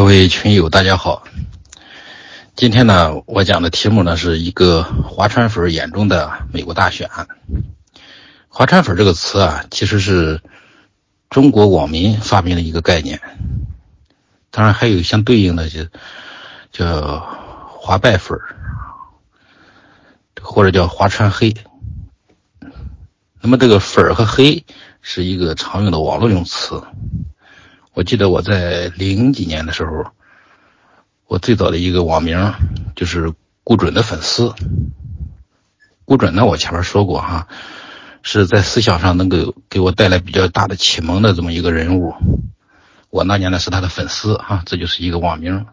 各位群友，大家好。今天呢，我讲的题目呢是一个划船粉眼中的美国大选。划船粉这个词啊，其实是中国网民发明的一个概念。当然还有相对应的就叫划败粉或者叫划船黑。那么这个粉和黑是一个常用的网络用词。我记得我在零几年的时候，我最早的一个网名就是顾准的粉丝。顾准呢，我前面说过哈，是在思想上能够给我带来比较大的启蒙的这么一个人物。我那年呢是他的粉丝哈，这就是一个网名。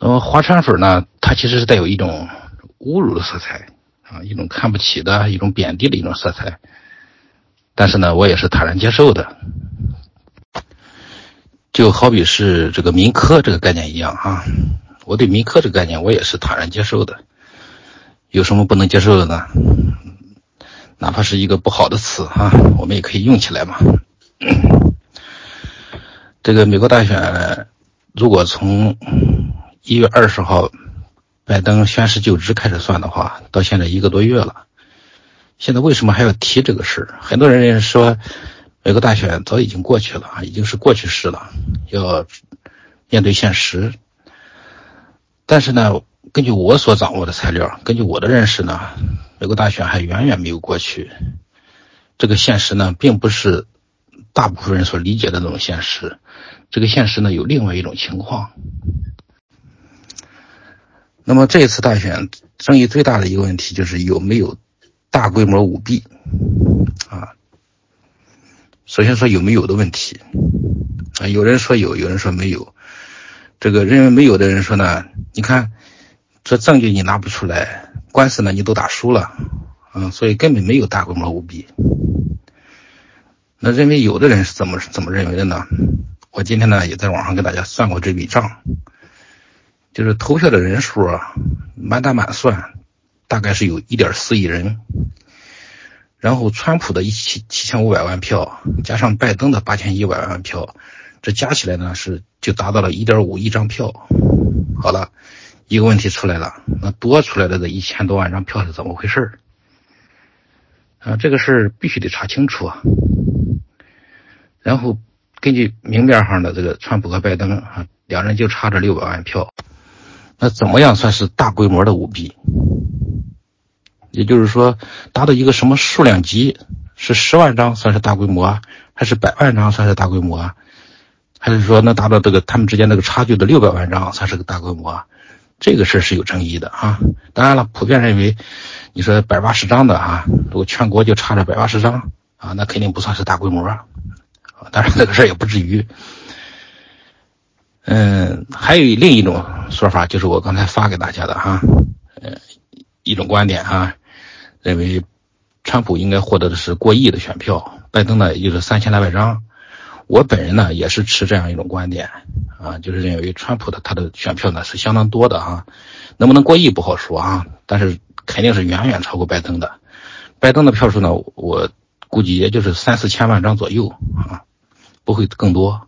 那么划船粉呢，它其实是带有一种侮辱的色彩啊，一种看不起的一种贬低的一种色彩。但是呢，我也是坦然接受的。就好比是这个民科这个概念一样啊，我对民科这个概念我也是坦然接受的。有什么不能接受的呢？哪怕是一个不好的词啊，我们也可以用起来嘛。这个美国大选，如果从一月二十号拜登宣誓就职开始算的话，到现在一个多月了。现在为什么还要提这个事儿？很多人说。美国大选早已经过去了啊，已经是过去式了，要面对现实。但是呢，根据我所掌握的材料，根据我的认识呢，美国大选还远远没有过去。这个现实呢，并不是大部分人所理解的那种现实。这个现实呢，有另外一种情况。那么这一次大选争议最大的一个问题就是有没有大规模舞弊啊？首先说有没有的问题啊，有人说有，有人说没有。这个认为没有的人说呢，你看这证据你拿不出来，官司呢你都打输了，嗯，所以根本没有大规模舞弊。那认为有的人是怎么怎么认为的呢？我今天呢也在网上给大家算过这笔账，就是投票的人数啊，满打满算大概是有一点四亿人。然后，川普的一七七千五百万票，加上拜登的八千一百万票，这加起来呢是就达到了一点五亿张票。好了，一个问题出来了，那多出来的这一千多万张票是怎么回事啊，这个事儿必须得查清楚啊。然后根据明面上的这个川普和拜登啊，两人就差这六百万票，那怎么样算是大规模的舞弊？也就是说，达到一个什么数量级？是十万张算是大规模，还是百万张算是大规模？还是说能达到这个他们之间那个差距的六百万张算是个大规模？这个事儿是有争议的啊。当然了，普遍认为，你说百八十张的啊，如果全国就差这百八十张啊，那肯定不算是大规模。当然，这个事儿也不至于。嗯，还有另一种说法，就是我刚才发给大家的哈，呃，一种观点哈。认为，川普应该获得的是过亿的选票，拜登呢也就是三千来百张。我本人呢也是持这样一种观点，啊，就是认为川普的他的选票呢是相当多的啊，能不能过亿不好说啊，但是肯定是远远超过拜登的。拜登的票数呢，我估计也就是三四千万张左右啊，不会更多。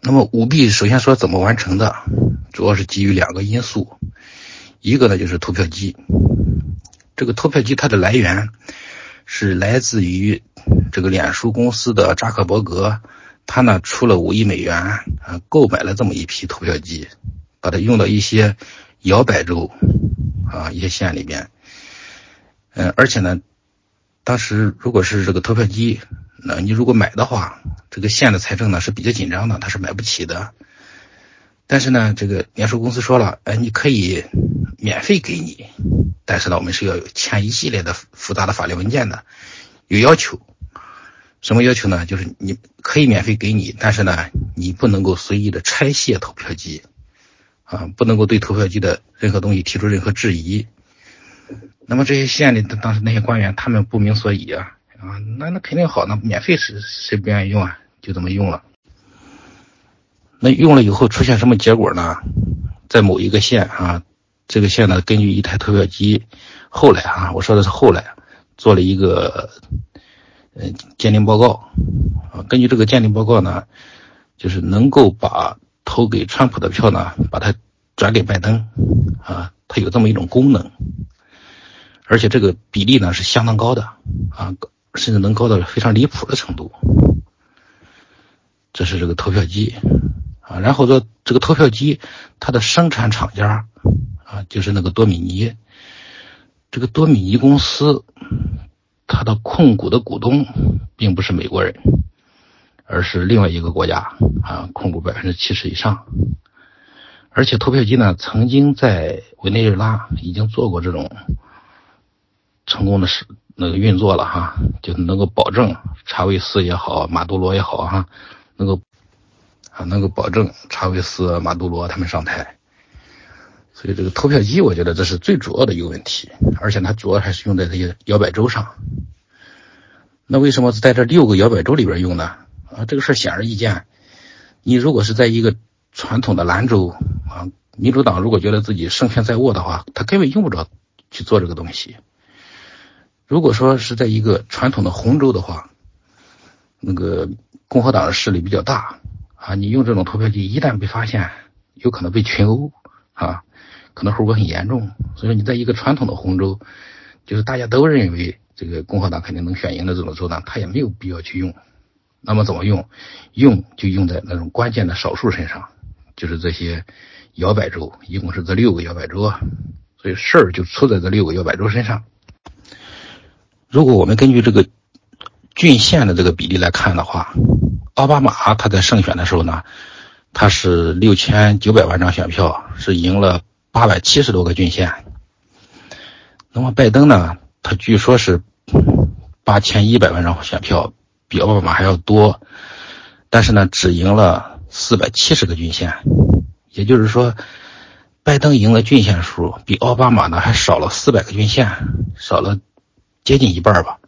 那么舞弊首先说怎么完成的，主要是基于两个因素。一个呢就是投票机，这个投票机它的来源是来自于这个脸书公司的扎克伯格，他呢出了五亿美元啊购买了这么一批投票机，把它用到一些摇摆州啊一些县里边，嗯而且呢，当时如果是这个投票机，那你如果买的话，这个县的财政呢是比较紧张的，他是买不起的。但是呢，这个脸书公司说了，哎，你可以免费给你，但是呢，我们是要签一系列的复杂的法律文件的，有要求。什么要求呢？就是你可以免费给你，但是呢，你不能够随意的拆卸投票机，啊，不能够对投票机的任何东西提出任何质疑。那么这些县里的当时那些官员，他们不明所以啊，啊，那那肯定好，那免费是谁不愿意用啊？就这么用了。那用了以后出现什么结果呢？在某一个县啊，这个县呢，根据一台投票机，后来啊，我说的是后来做了一个呃鉴定报告。啊，根据这个鉴定报告呢，就是能够把投给川普的票呢，把它转给拜登，啊，它有这么一种功能，而且这个比例呢是相当高的，啊，甚至能高到非常离谱的程度。这是这个投票机，啊，然后说这个投票机它的生产厂家，啊，就是那个多米尼，这个多米尼公司，它的控股的股东并不是美国人。而是另外一个国家啊，控股百分之七十以上，而且投票机呢，曾经在委内瑞拉已经做过这种成功的是那个运作了哈，就能够保证查韦斯也好，马杜罗也好哈，能够啊能够保证查韦斯、马杜罗他们上台。所以这个投票机，我觉得这是最主要的一个问题，而且它主要还是用在这些摇摆州上。那为什么在这六个摇摆州里边用呢？啊，这个事显而易见。你如果是在一个传统的兰州啊，民主党如果觉得自己胜券在握的话，他根本用不着去做这个东西。如果说是在一个传统的红州的话，那个共和党的势力比较大啊，你用这种投票机一旦被发现，有可能被群殴啊，可能后果很严重。所以说，你在一个传统的红州，就是大家都认为这个共和党肯定能选赢的这种州呢，他也没有必要去用。那么怎么用？用就用在那种关键的少数身上，就是这些摇摆州，一共是这六个摇摆州啊，所以事儿就出在这六个摇摆州身上。如果我们根据这个郡县的这个比例来看的话，奥巴马他在胜选的时候呢，他是六千九百万张选票，是赢了八百七十多个郡县。那么拜登呢，他据说是八千一百万张选票。比奥巴马还要多，但是呢，只赢了四百七十个郡县，也就是说，拜登赢的郡县数比奥巴马呢还少了四百个郡县，少了接近一半吧。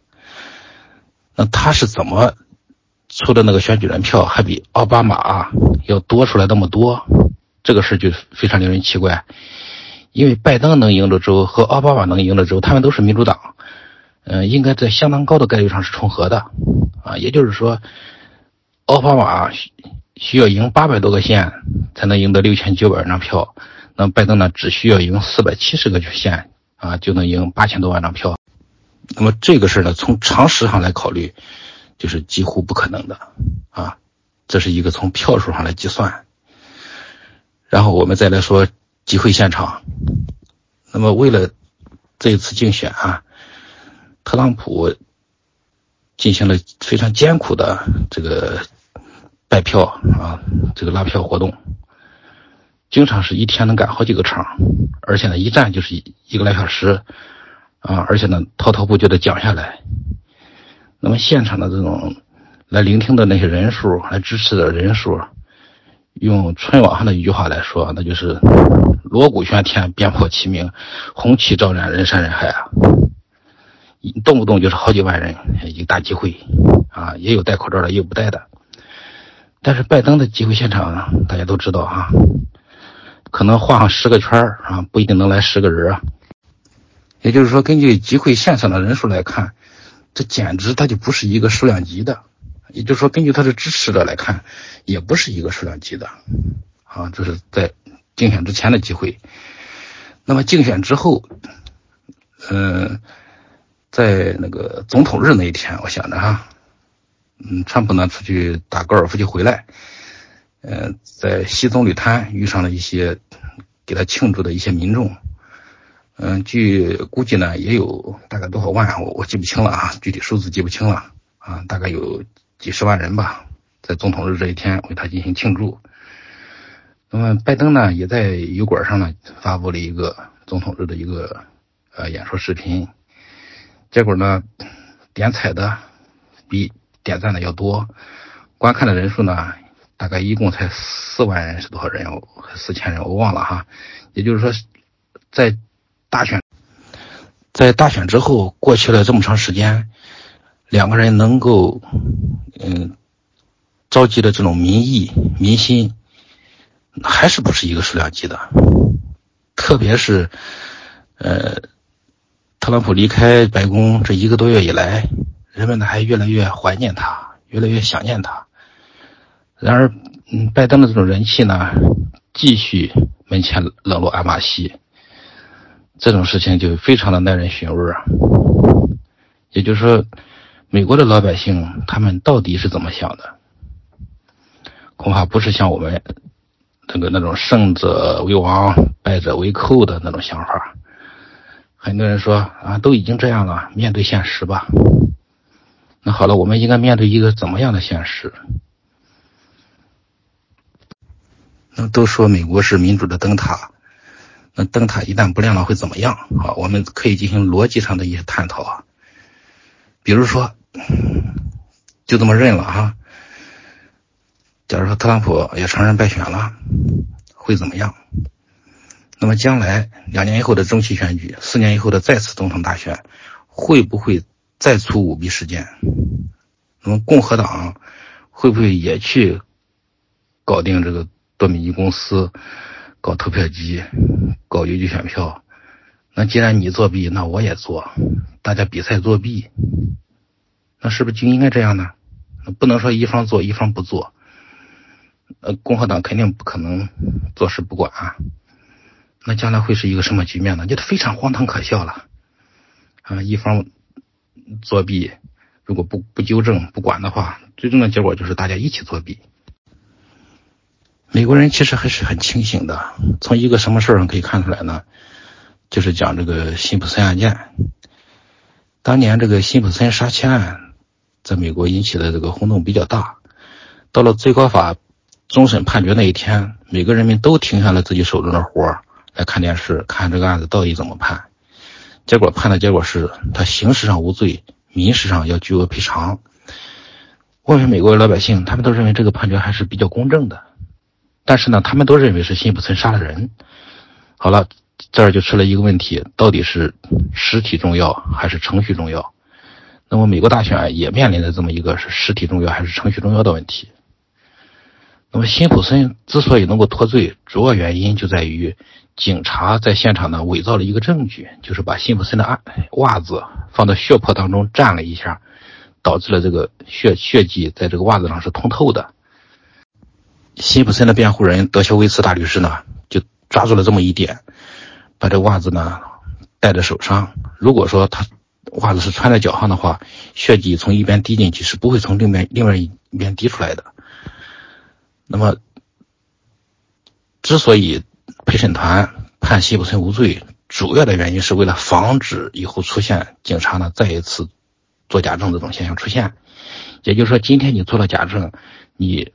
那他是怎么出的那个选举人票还比奥巴马要多出来那么多？这个事就非常令人奇怪，因为拜登能赢的州和奥巴马能赢的州，他们都是民主党。嗯，应该在相当高的概率上是重合的，啊，也就是说，奥巴马需需要赢八百多个县才能赢得六千九百万张票，那拜登呢只需要赢四百七十个县啊就能赢八千多万张票，那么这个事呢，从常识上来考虑，就是几乎不可能的啊，这是一个从票数上来计算，然后我们再来说集会现场，那么为了这一次竞选啊。特朗普进行了非常艰苦的这个拜票啊，这个拉票活动，经常是一天能赶好几个场，而且呢，一站就是一个来小时啊，而且呢，滔滔不绝的讲下来。那么现场的这种来聆听的那些人数，来支持的人数，用春晚上的一句话来说，那就是锣鼓喧天，鞭炮齐鸣，红旗招展，人山人海啊。动不动就是好几万人一个大集会啊，也有戴口罩的，也有不戴的。但是拜登的集会现场大家都知道啊，可能画上十个圈啊，不一定能来十个人啊。也就是说，根据集会现场的人数来看，这简直它就不是一个数量级的。也就是说，根据他的支持者来看，也不是一个数量级的啊。这是在竞选之前的机会。那么竞选之后，嗯。在那个总统日那一天，我想着哈，嗯，川普呢出去打高尔夫就回来，呃，在西棕榈滩遇上了一些给他庆祝的一些民众，嗯，据估计呢也有大概多少万，我我记不清了啊，具体数字记不清了啊，大概有几十万人吧，在总统日这一天为他进行庆祝。那么拜登呢也在油管上呢发布了一个总统日的一个呃演说视频。结果呢，点彩的比点赞的要多，观看的人数呢，大概一共才四万人是多少人？四千人，我忘了哈。也就是说，在大选，在大选之后过去了这么长时间，两个人能够嗯召集的这种民意民心，还是不是一个数量级的，特别是呃。特朗普离开白宫这一个多月以来，人们呢还越来越怀念他，越来越想念他。然而，嗯，拜登的这种人气呢，继续门前冷落阿马西，这种事情就非常的耐人寻味啊。也就是说，美国的老百姓他们到底是怎么想的？恐怕不是像我们这个那种胜者为王、败者为寇的那种想法。很多人说啊，都已经这样了，面对现实吧。那好了，我们应该面对一个怎么样的现实？那都说美国是民主的灯塔，那灯塔一旦不亮了会怎么样？啊，我们可以进行逻辑上的一些探讨啊。比如说，就这么认了哈。假如说特朗普也承认败选了，会怎么样？那么将来两年以后的中期选举，四年以后的再次总统大选，会不会再出舞弊事件？那么共和党会不会也去搞定这个？多米尼公司搞投票机，搞邮寄选票。那既然你作弊，那我也做，大家比赛作弊，那是不是就应该这样呢？不能说一方做一方不做。呃，共和党肯定不可能坐视不管啊。那将来会是一个什么局面呢？就非常荒唐可笑了。啊，一方作弊，如果不不纠正不管的话，最终的结果就是大家一起作弊。美国人其实还是很清醒的，从一个什么事儿上可以看出来呢？就是讲这个辛普森案件。当年这个辛普森杀妻案在美国引起的这个轰动比较大，到了最高法终审判决那一天，每个人民都停下了自己手中的活儿来看电视，看这个案子到底怎么判。结果判的结果是他刑事上无罪，民事上要巨额赔偿。我们美国老百姓他们都认为这个判决还是比较公正的。但是呢，他们都认为是辛普森杀了人。好了，这儿就出了一个问题：到底是实体重要还是程序重要？那么美国大选也面临着这么一个是实体重要还是程序重要的问题。那么辛普森之所以能够脱罪，主要原因就在于警察在现场呢伪造了一个证据，就是把辛普森的袜袜子放到血泊当中蘸了一下，导致了这个血血迹在这个袜子上是通透的。辛普森的辩护人德肖维茨大律师呢，就抓住了这么一点，把这袜子呢戴在手上。如果说他袜子是穿在脚上的话，血迹从一边滴进去是不会从另边另外一边滴出来的。那么，之所以陪审团判辛普森无罪，主要的原因是为了防止以后出现警察呢再一次做假证这种现象出现。也就是说，今天你做了假证，你。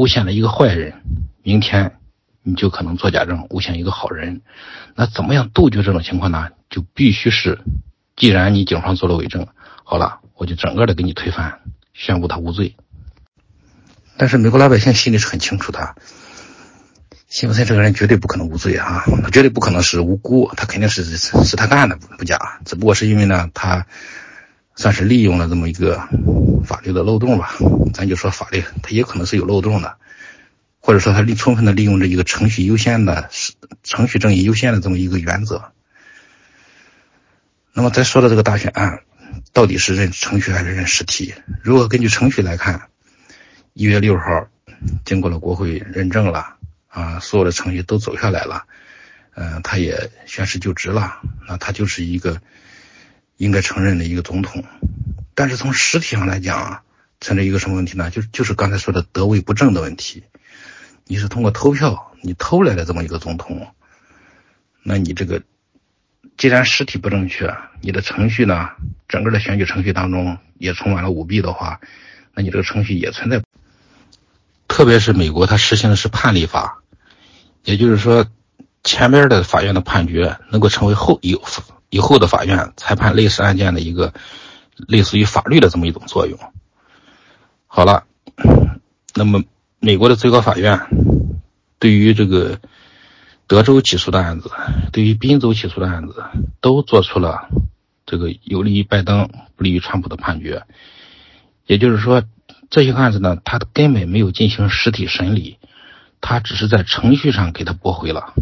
诬陷了一个坏人，明天你就可能做假证诬陷一个好人。那怎么样杜绝这种情况呢？就必须是，既然你警方做了伪证，好了，我就整个的给你推翻，宣布他无罪。但是美国老百姓心里是很清楚的，辛普森这个人绝对不可能无罪啊，他绝对不可能是无辜，他肯定是是他干的不假，只不过是因为呢他。算是利用了这么一个法律的漏洞吧，咱就说法律，它也可能是有漏洞的，或者说它利充分的利用这一个程序优先的程序正义优先的这么一个原则。那么再说的这个大选案，到底是认程序还是认实体？如果根据程序来看，一月六号经过了国会认证了啊，所有的程序都走下来了，嗯，他也宣誓就职了，那他就是一个。应该承认的一个总统，但是从实体上来讲啊，存在一个什么问题呢？就就是刚才说的得位不正的问题。你是通过投票，你偷来的这么一个总统，那你这个既然实体不正确，你的程序呢，整个的选举程序当中也充满了舞弊的话，那你这个程序也存在。特别是美国，它实行的是判例法，也就是说，前边的法院的判决能够成为后有。以后的法院裁判类似案件的一个类似于法律的这么一种作用。好了，那么美国的最高法院对于这个德州起诉的案子，对于宾州起诉的案子，都做出了这个有利于拜登、不利于川普的判决。也就是说，这些案子呢，他根本没有进行实体审理，他只是在程序上给他驳回了。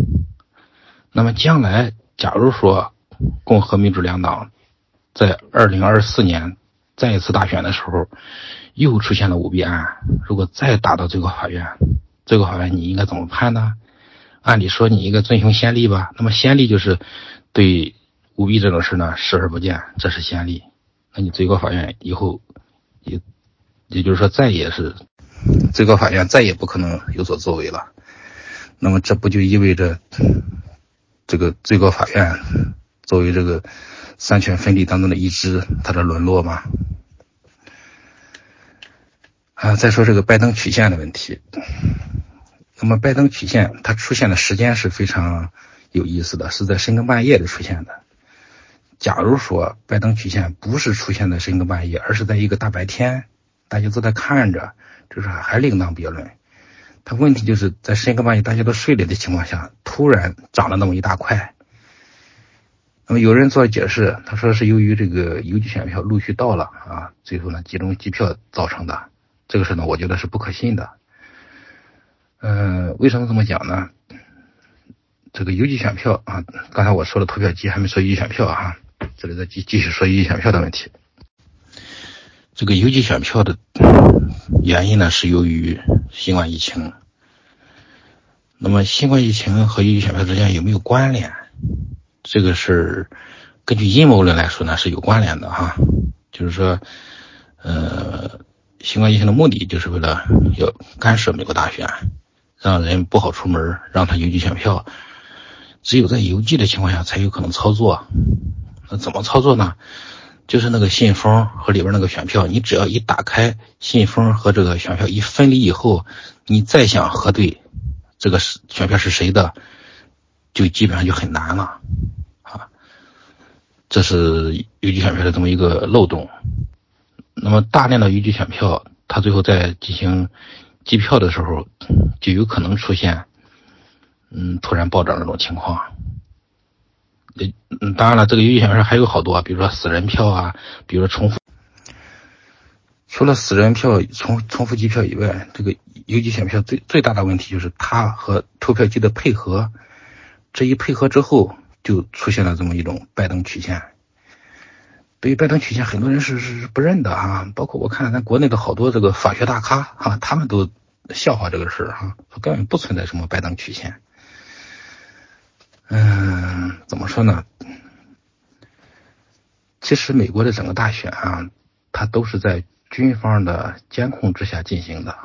那么将来，假如说，共和民主两党在二零二四年再一次大选的时候，又出现了舞弊案。如果再打到最高法院，最高法院你应该怎么判呢？按理说你应该遵循先例吧？那么先例就是对舞弊这种事呢视而不见，这是先例。那你最高法院以后也也就是说再也是最高法院再也不可能有所作为了。那么这不就意味着这个最高法院作为这个三权分立当中的一支，它的沦落吗？啊，再说这个拜登曲线的问题。那么拜登曲线它出现的时间是非常有意思的，是在深更半夜的出现的。假如说拜登曲线不是出现在深更半夜，而是在一个大白天，大家都在看着，这是还另当别论。它问题就是在深更半夜大家都睡了的情况下，突然涨了那么一大块。那么有人做解释，他说是由于这个邮寄选票陆续到了啊，最后呢集中计票造成的。这个事呢，我觉得是不可信的。嗯，为什么这么讲呢？这个邮寄选票啊，刚才我说了投票机，还没说邮寄选票啊。这里再继继续说邮寄选票的问题。这个邮寄选票的原因呢，是由于新冠疫情。那么新冠疫情和邮寄选票之间有没有关联？这个是根据阴谋论来说呢，是有关联的哈。就是说，呃。新冠疫情的目的就是为了要干涉美国大选，让人不好出门，让他邮寄选票。只有在邮寄的情况下才有可能操作。那怎么操作呢？就是那个信封和里边那个选票，你只要一打开信封和这个选票一分离以后，你再想核对这个是选票是谁的，就基本上就很难了。这是邮寄选票的这么一个漏洞。那么大量的邮寄选票，它最后在进行计票的时候，就有可能出现，嗯，突然暴涨这种情况。呃，当然了，这个邮寄选票还有好多，比如说死人票啊，比如说重复。除了死人票重重复计票以外，这个邮寄选票最最大的问题就是它和投票机的配合，这一配合之后，就出现了这么一种拜登曲线。对于拜登曲线，很多人是是不认的啊，包括我看咱国内的好多这个法学大咖哈，他们都笑话这个事儿哈，说根本不存在什么拜登曲线。嗯，怎么说呢？其实美国的整个大选啊，它都是在军方的监控之下进行的。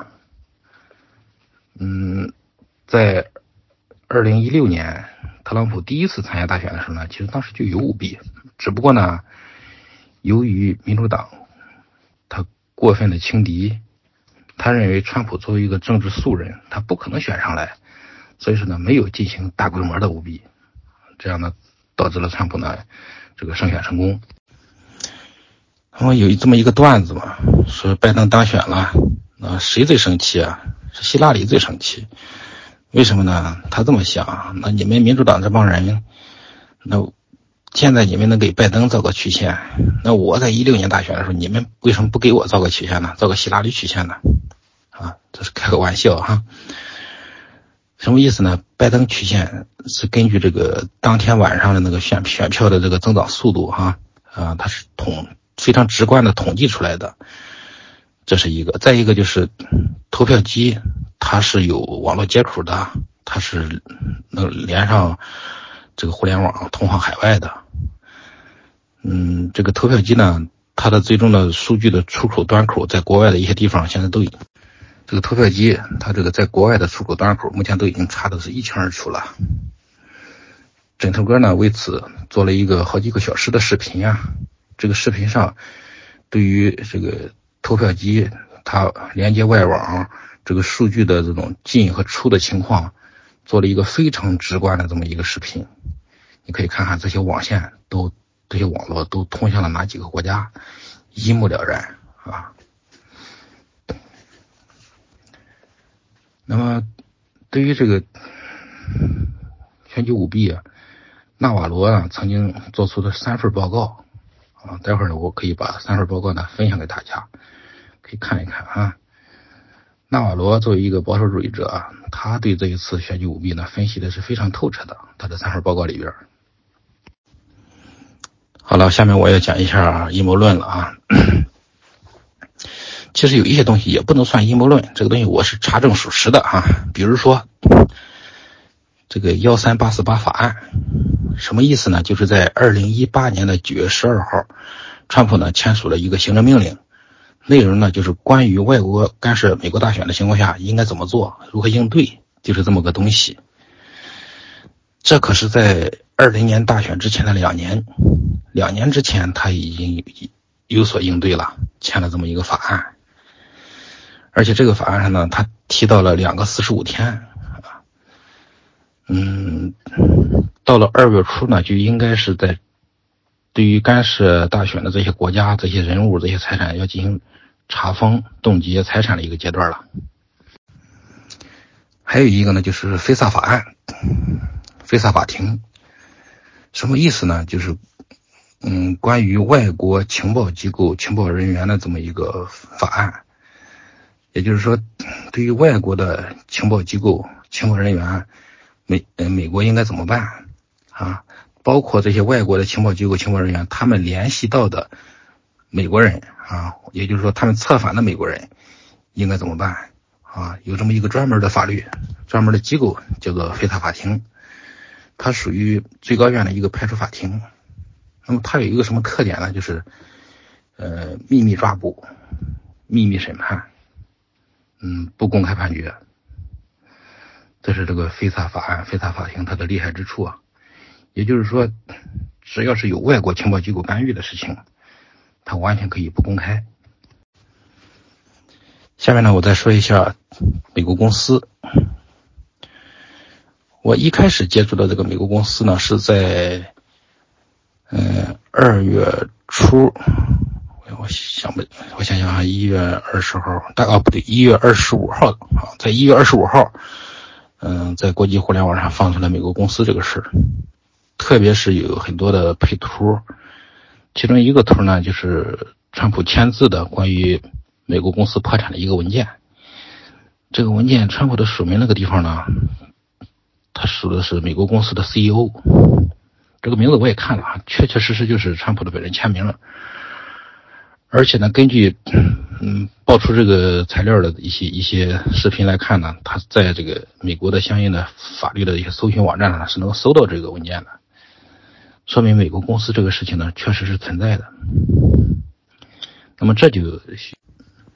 嗯，在二零一六年特朗普第一次参加大选的时候呢，其实当时就有舞弊，只不过呢。由于民主党他过分的轻敌，他认为川普作为一个政治素人，他不可能选上来，所以说呢，没有进行大规模的舞弊，这样呢，导致了川普呢这个胜选成功。那么有这么一个段子嘛，说拜登当选了，那谁最生气啊？是希拉里最生气。为什么呢？他这么想，那你们民主党这帮人，那。现在你们能给拜登造个曲线，那我在一六年大选的时候，你们为什么不给我造个曲线呢？造个希拉里曲线呢？啊，这是开个玩笑哈。什么意思呢？拜登曲线是根据这个当天晚上的那个选选票的这个增长速度哈，啊，它是统非常直观的统计出来的。这是一个，再一个就是投票机它是有网络接口的，它是能连上这个互联网通往海外的。嗯，这个投票机呢，它的最终的数据的出口端口，在国外的一些地方现在都已，这个投票机它这个在国外的出口端口，目前都已经查的是一清二楚了。枕头哥呢为此做了一个好几个小时的视频啊，这个视频上对于这个投票机它连接外网这个数据的这种进和出的情况，做了一个非常直观的这么一个视频，你可以看看这些网线都。这些网络都通向了哪几个国家，一目了然啊。那么，对于这个选举舞弊啊，纳瓦罗啊曾经做出的三份报告啊，待会儿呢我可以把三份报告呢分享给大家，可以看一看啊。纳瓦罗作为一个保守主义者啊，他对这一次选举舞弊呢分析的是非常透彻的，他的三份报告里边。好了，下面我要讲一下阴谋论了啊。其实有一些东西也不能算阴谋论，这个东西我是查证属实的啊。比如说这个幺三八四八法案，什么意思呢？就是在二零一八年的九月十二号，川普呢签署了一个行政命令，内容呢就是关于外国干涉美国大选的情况下应该怎么做，如何应对，就是这么个东西。这可是在二零年大选之前的两年，两年之前他已经有所应对了，签了这么一个法案。而且这个法案上呢，他提到了两个四十五天，嗯，到了二月初呢，就应该是在对于干涉大选的这些国家、这些人物、这些财产要进行查封、冻结财产的一个阶段了。还有一个呢，就是非萨法案、非萨法庭，什么意思呢？就是，嗯，关于外国情报机构、情报人员的这么一个法案。也就是说，对于外国的情报机构、情报人员，美呃美国应该怎么办啊？包括这些外国的情报机构、情报人员，他们联系到的美国人啊，也就是说他们策反的美国人，应该怎么办啊？有这么一个专门的法律、专门的机构，叫做非法法庭，它属于最高院的一个派出法庭。那么它有一个什么特点呢？就是呃秘密抓捕、秘密审判。嗯，不公开判决，这是这个非萨法案、非萨法庭它的厉害之处啊。也就是说，只要是有外国情报机构干预的事情，它完全可以不公开。下面呢，我再说一下美国公司。我一开始接触到这个美国公司呢，是在嗯二月初。我想不，我想想啊，一月二十号，大哦不对，一月二十五号啊，在一月二十五号，嗯，在国际互联网上放出来美国公司这个事儿，特别是有很多的配图，其中一个图呢，就是川普签字的关于美国公司破产的一个文件。这个文件，川普的署名那个地方呢，他署的是美国公司的 CEO，这个名字我也看了啊，确确实实就是川普的本人签名了。而且呢，根据嗯爆出这个材料的一些一些视频来看呢，他在这个美国的相应的法律的一些搜寻网站上是能搜到这个文件的，说明美国公司这个事情呢确实是存在的。那么这就，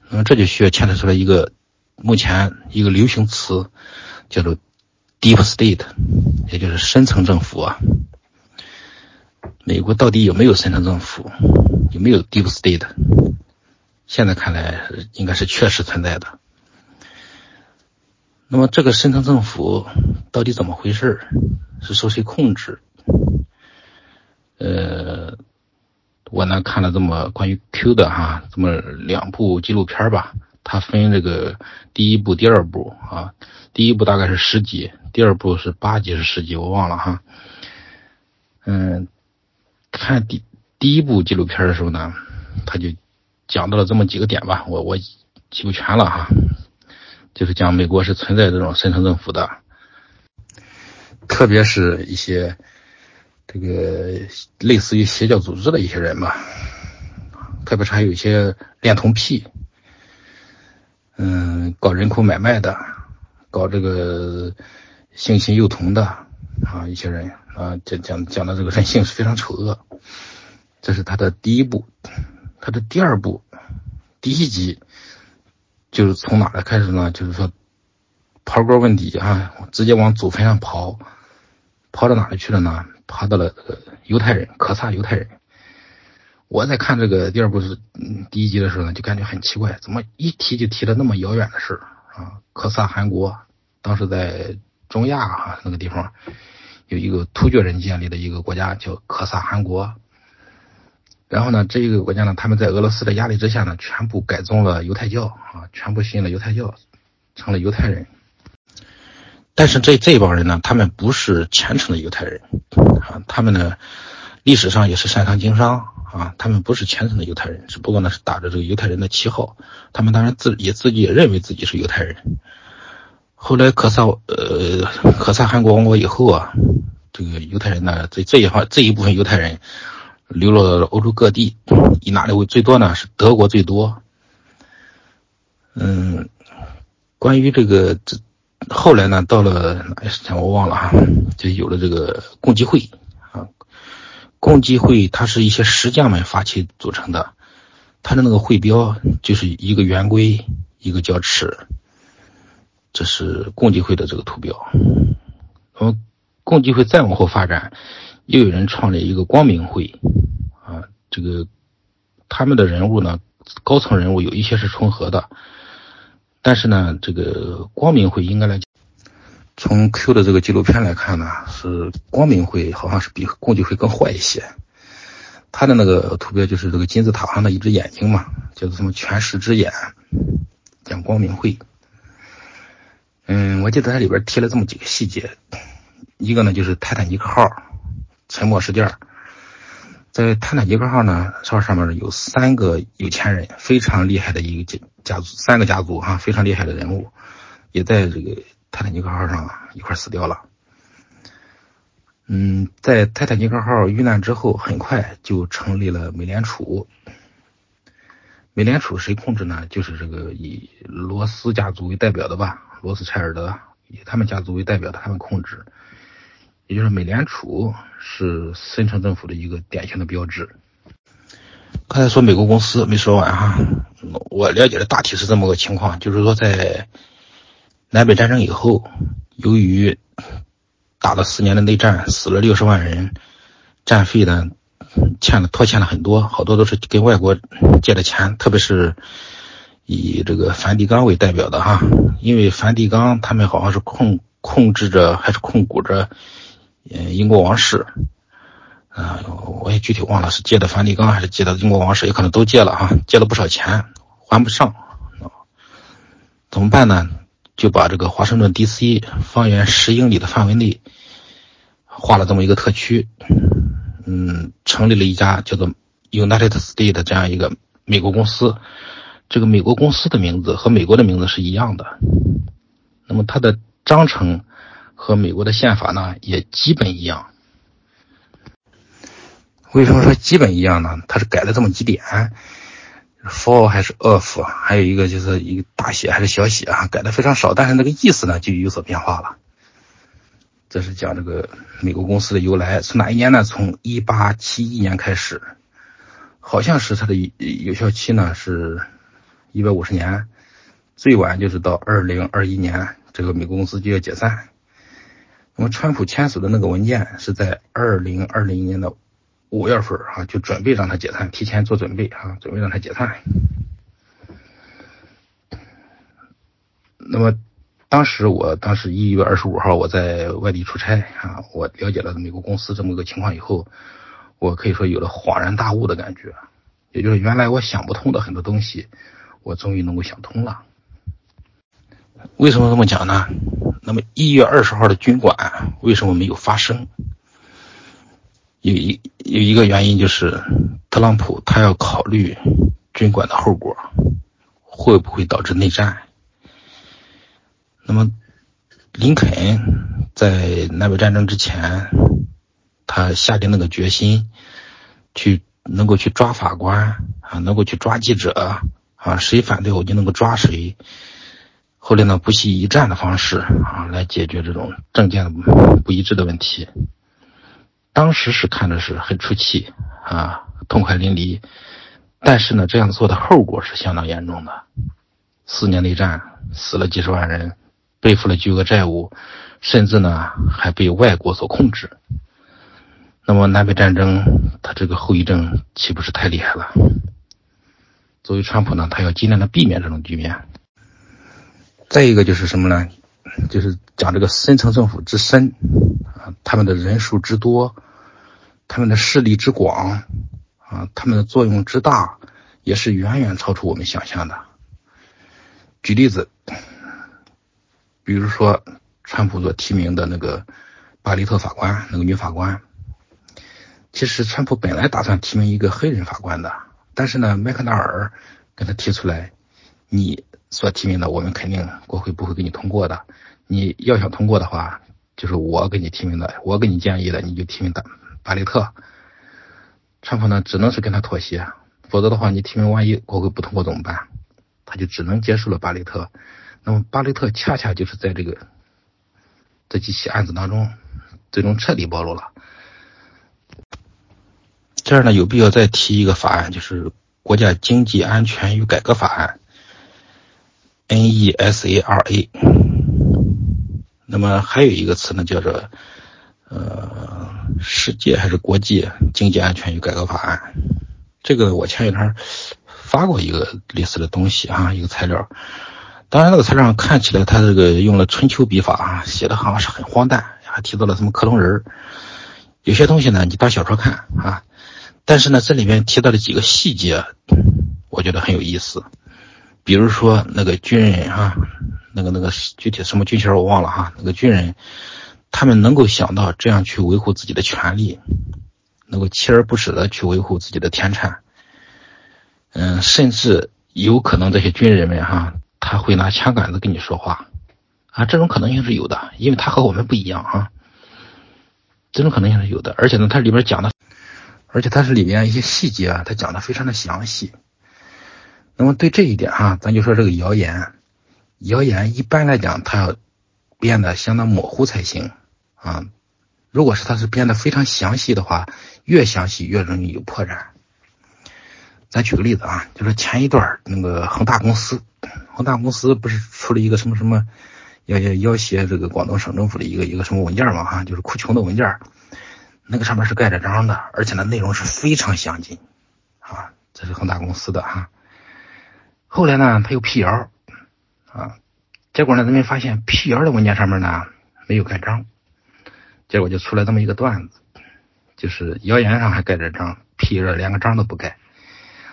那么这就需要牵扯出来一个目前一个流行词，叫做 deep state，也就是深层政府啊。美国到底有没有深层政府？有没有 deep state？现在看来应该是确实存在的。那么这个深层政府到底怎么回事？是受谁控制？呃，我呢看了这么关于 Q 的哈，这么两部纪录片吧，它分这个第一部、第二部啊。第一部大概是十集，第二部是八集是十集，我忘了哈。嗯，看第。第一部纪录片的时候呢，他就讲到了这么几个点吧，我我记不全了哈，就是讲美国是存在这种深层政府的，特别是一些这个类似于邪教组织的一些人吧，特别是还有一些恋童癖，嗯，搞人口买卖的，搞这个性侵幼童的啊，一些人啊，讲讲讲的这个 人性是非常丑恶。这是他的第一步，他的第二步，第一集就是从哪来开始呢？就是说，刨根问底啊，直接往祖坟上刨，刨到哪里去了呢？刨到了犹太人，可萨犹太人。我在看这个第二部是第一集的时候呢，就感觉很奇怪，怎么一提就提了那么遥远的事啊？可萨汗国当时在中亚啊那个地方有一个突厥人建立的一个国家叫可萨汗国。然后呢，这一个国家呢，他们在俄罗斯的压力之下呢，全部改宗了犹太教啊，全部信了犹太教，成了犹太人。但是这这帮人呢，他们不是虔诚的犹太人啊，他们呢，历史上也是擅长经商啊，他们不是虔诚的犹太人，只不过呢是打着这个犹太人的旗号，他们当然自也自己也认为自己是犹太人。后来可萨呃可萨汗国亡国以后啊，这个犹太人呢，这这一方这一部分犹太人。流落到了欧洲各地，以哪里为最多呢？是德国最多。嗯，关于这个这后来呢，到了哪一时间我忘了哈，就有了这个共济会啊。共济会它是一些石匠们发起组成的，它的那个会标就是一个圆规，一个角尺，这是共济会的这个图标。然后共济会再往后发展，又有人创立一个光明会啊，这个他们的人物呢，高层人物有一些是重合的。但是呢，这个光明会应该来讲，从 Q 的这个纪录片来看呢，是光明会好像是比共济会更坏一些。他的那个图标就是这个金字塔上的一只眼睛嘛，叫做什么全视之眼，讲光明会。嗯，我记得它里边提了这么几个细节，一个呢就是泰坦尼克号沉没事件。在泰坦尼克号呢，号上面有三个有钱人，非常厉害的一个家家族，三个家族哈，非常厉害的人物，也在这个泰坦尼克号上一块死掉了。嗯，在泰坦尼克号遇难之后，很快就成立了美联储。美联储谁控制呢？就是这个以罗斯家族为代表的吧，罗斯柴尔德以他们家族为代表的，他们控制。也就是美联储是深层政府的一个典型的标志。刚才说美国公司没说完哈，我了解的大体是这么个情况，就是说在南北战争以后，由于打了四年的内战，死了六十万人，战费呢欠了拖欠了很多，好多都是跟外国借的钱，特别是以这个梵蒂冈为代表的哈，因为梵蒂冈他们好像是控控制着还是控股着。嗯，英国王室，啊，我也具体忘了是借的梵蒂冈还是借的英国王室，也可能都借了哈，借了不少钱，还不上，怎么办呢？就把这个华盛顿 D.C. 方圆十英里的范围内划了这么一个特区，嗯，成立了一家叫做 United States 的这样一个美国公司，这个美国公司的名字和美国的名字是一样的，那么它的章程。和美国的宪法呢也基本一样。为什么说基本一样呢？它是改了这么几点，for 还是 of，还有一个就是一个大写还是小写啊，改的非常少，但是那个意思呢就有所变化了。这是讲这个美国公司的由来，从哪一年呢？从一八七一年开始，好像是它的有效期呢是一百五十年，最晚就是到二零二一年，这个美国公司就要解散。那么，川普签署的那个文件是在二零二零年的五月份啊，就准备让他解散，提前做准备啊，准备让他解散。那么，当时我当时一月二十五号我在外地出差啊，我了解了美国公司这么个情况以后，我可以说有了恍然大悟的感觉，也就是原来我想不通的很多东西，我终于能够想通了。为什么这么讲呢？那么一月二十号的军管为什么没有发生？有一有一个原因就是特朗普他要考虑军管的后果会不会导致内战。那么林肯在南北战争之前，他下定那个决心，去能够去抓法官啊，能够去抓记者啊，谁反对我就能够抓谁。后来呢，不惜一战的方式啊，来解决这种政见不一致的问题。当时是看着是很出气啊，痛快淋漓。但是呢，这样做的后果是相当严重的。四年内战，死了几十万人，背负了巨额债务，甚至呢还被外国所控制。那么南北战争，它这个后遗症岂不是太厉害了？作为川普呢，他要尽量的避免这种局面。再一个就是什么呢？就是讲这个深层政府之深啊，他们的人数之多，他们的势力之广啊，他们的作用之大，也是远远超出我们想象的。举例子，比如说川普所提名的那个巴里特法官，那个女法官，其实川普本来打算提名一个黑人法官的，但是呢，麦克纳尔跟他提出来，你。所提名的，我们肯定国会不会给你通过的。你要想通过的话，就是我给你提名的，我给你建议的，你就提名的巴雷特。川普呢，只能是跟他妥协，否则的话，你提名万一国会不通过怎么办？他就只能接受了巴雷特。那么巴雷特恰恰就是在这个这几起案子当中，最终彻底暴露了。这儿呢，有必要再提一个法案，就是《国家经济安全与改革法案》（NESARA）。那么还有一个词呢，叫做呃世界还是国际经济安全与改革法案。这个我前几天发过一个类似的东西啊，一个材料。当然，那个材料看起来，它这个用了春秋笔法啊，写的好像是很荒诞，还提到了什么克隆人有些东西呢，你当小说看啊。但是呢，这里面提到的几个细节，我觉得很有意思。比如说那个军人啊，那个那个具体什么军衔我忘了哈。那个军人，他们能够想到这样去维护自己的权利，能够锲而不舍的去维护自己的田产。嗯，甚至有可能这些军人们哈。他会拿枪杆子跟你说话，啊，这种可能性是有的，因为他和我们不一样啊，这种可能性是有的，而且呢，它里边讲的，而且它是里面一些细节啊，它讲的非常的详细。那么对这一点哈，咱就说这个谣言，谣言一般来讲，它要编的相当模糊才行啊。如果是它是编的非常详细的话，越详细越容易有破绽。咱举个例子啊，就是前一段那个恒大公司，恒大公司不是出了一个什么什么要要要挟这个广东省政府的一个一个什么文件嘛哈，就是哭穷的文件，那个上面是盖着章的，而且呢内容是非常详尽啊，这是恒大公司的哈。后来呢他又辟谣啊，结果呢人们发现辟谣的文件上面呢没有盖章，结果就出来这么一个段子，就是谣言上还盖着章，辟谣连个章都不盖。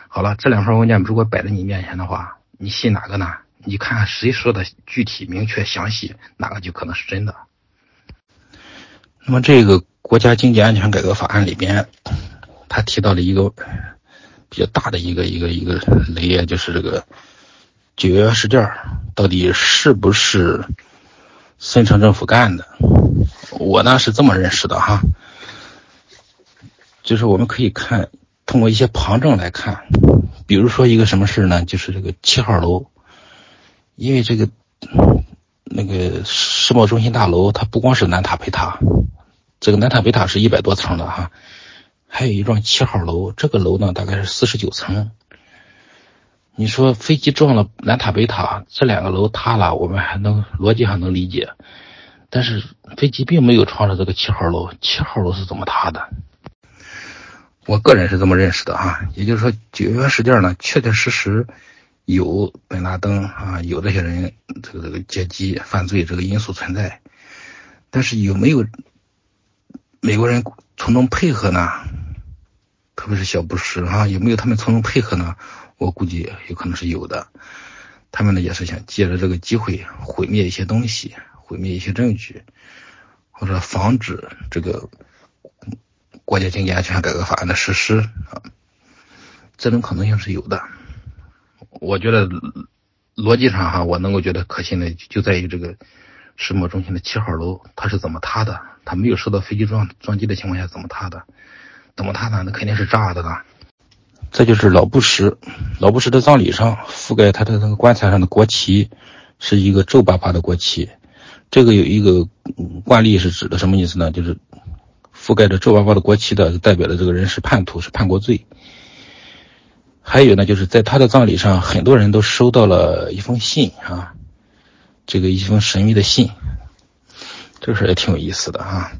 好了，这两份文件如果摆在你面前的话，你信哪个呢？你看看谁说的具体、明确、详细，哪个就可能是真的。那么这个国家经济安全改革法案里边，他提到了一个比较大的一个一个一个雷啊，就是这个九幺幺事件到底是不是孙城政府干的？我呢是这么认识的哈，就是我们可以看。通过一些旁证来看，比如说一个什么事呢？就是这个七号楼，因为这个那个世贸中心大楼，它不光是南塔北塔，这个南塔北塔是一百多层的哈，还有一幢七号楼，这个楼呢大概是四十九层。你说飞机撞了南塔北塔，这两个楼塌了，我们还能逻辑上能理解，但是飞机并没有撞着这个七号楼，七号楼是怎么塌的？我个人是这么认识的哈，也就是说九幺幺事件呢，确确实实有本拉登啊，有这些人这个这个劫机犯罪这个因素存在，但是有没有美国人从中配合呢？特别是小布什啊，有没有他们从中配合呢？我估计有可能是有的，他们呢也是想借着这个机会毁灭一些东西，毁灭一些证据，或者防止这个。国家经济安全改革法案的实施啊，这种可能性是有的。我觉得逻辑上哈，我能够觉得可信的就在于这个世贸中心的七号楼，它是怎么塌的？它没有受到飞机撞撞击的情况下怎么塌的？怎么塌的？那肯定是炸的了。这就是老布什，老布什的葬礼上覆盖他的那个棺材上的国旗是一个皱巴巴的国旗。这个有一个惯例是指的什么意思呢？就是。覆盖着皱巴巴的国旗的，代表的这个人是叛徒，是叛国罪。还有呢，就是在他的葬礼上，很多人都收到了一封信啊，这个一封神秘的信，这个事也挺有意思的啊。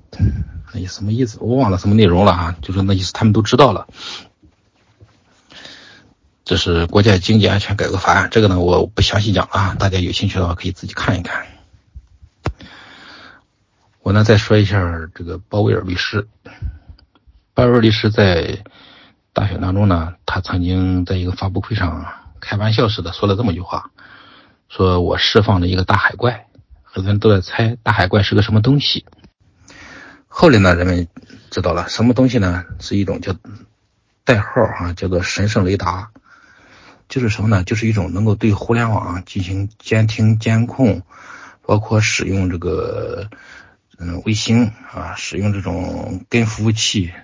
那什么意思？我忘了什么内容了啊？就是那意思，他们都知道了。这是国家经济安全改革法案，这个呢我不详细讲啊，大家有兴趣的话可以自己看一看。我呢再说一下这个鲍威尔律师。鲍威尔律师在大选当中呢，他曾经在一个发布会上开玩笑似的说了这么一句话：“说我释放了一个大海怪，很多人都在猜大海怪是个什么东西。”后来呢，人们知道了什么东西呢？是一种叫代号哈，叫做神圣雷达，就是什么呢？就是一种能够对互联网进行监听监控，包括使用这个。嗯，卫星啊，使用这种跟服务器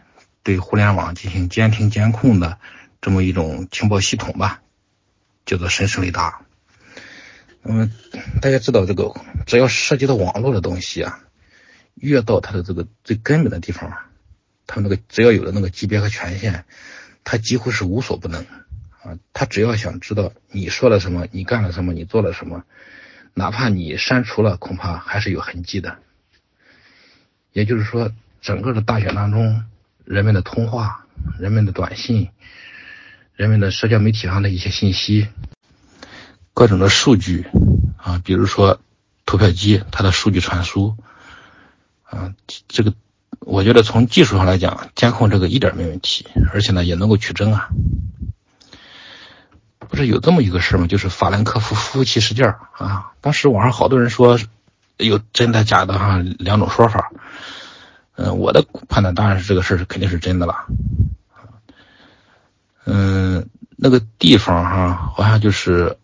对互联网进行监听监控的这么一种情报系统吧。叫做神圣雷达。嗯大家知道，这个只要涉及到网络的东西啊，越到它的这个最根本的地方，它那个只要有了那个级别和权限，它几乎是无所不能啊。他只要想知道你说了什么，你干了什么，你做了什么，哪怕你删除了，恐怕还是有痕迹的。也就是说，整个的大选当中，人们的通话、人们的短信、人们的社交媒体上的一些信息。各种的数据啊，比如说投票机它的数据传输啊，这个我觉得从技术上来讲，监控这个一点没问题，而且呢也能够取证啊。不是有这么一个事吗？就是法兰克福服务器事件啊，当时网上好多人说有真的假的哈，两种说法。嗯，我的判断当然是这个事儿是肯定是真的了。嗯，那个地方哈，好像就是。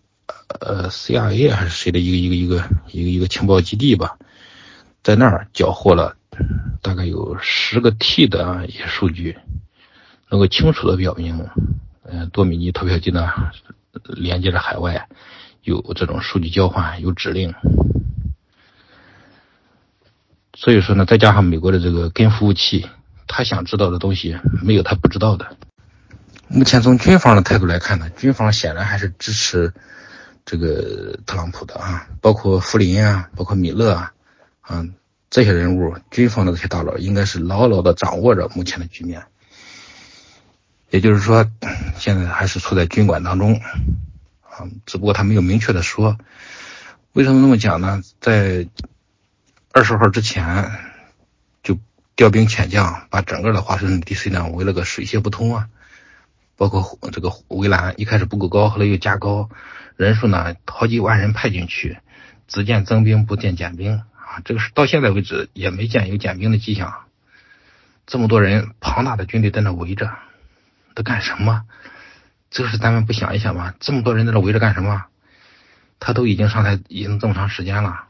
呃，CIA 还是谁的一个一个一个一个一个情报基地吧，在那儿缴获了大概有十个 T 的一些数据，能够清楚的表明，嗯，多米尼投票机呢连接着海外，有这种数据交换，有指令。所以说呢，再加上美国的这个根服务器，他想知道的东西没有他不知道的。目前从军方的态度来看呢，军方显然还是支持。这个特朗普的啊，包括福林啊，包括米勒啊，啊这些人物，军方的这些大佬，应该是牢牢的掌握着目前的局面。也就是说，现在还是处在军管当中啊，只不过他没有明确的说。为什么那么讲呢？在二十号之前就调兵遣将，把整个的华盛顿 DC 呢围了个水泄不通啊，包括这个围栏一开始不够高，后来又加高。人数呢，好几万人派进去，只见增兵不见减兵啊！这个是到现在为止也没见有减兵的迹象。这么多人，庞大的军队在那围着，都干什么？这个是咱们不想一想吗？这么多人在那围着干什么？他都已经上台已经这么长时间了，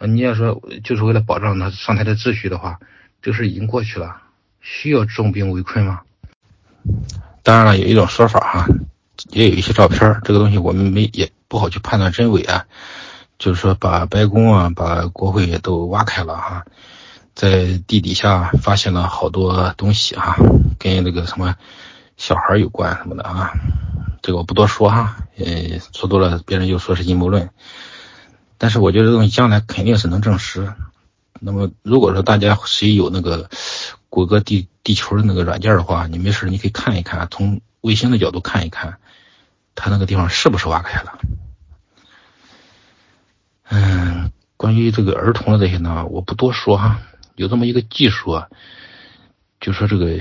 你要说就是为了保障他上台的秩序的话，这个事已经过去了，需要重兵围困吗？当然了，有一种说法哈。也有一些照片，这个东西我们没也不好去判断真伪啊。就是说，把白宫啊，把国会也都挖开了哈，在地底下发现了好多东西哈，跟那个什么小孩有关什么的啊。这个我不多说哈，呃，说多了别人就说是阴谋论。但是我觉得这东西将来肯定是能证实。那么如果说大家谁有那个谷歌地地球的那个软件的话，你没事你可以看一看，从卫星的角度看一看。他那个地方是不是挖开了？嗯，关于这个儿童的这些呢，我不多说哈。有这么一个技术啊，就说这个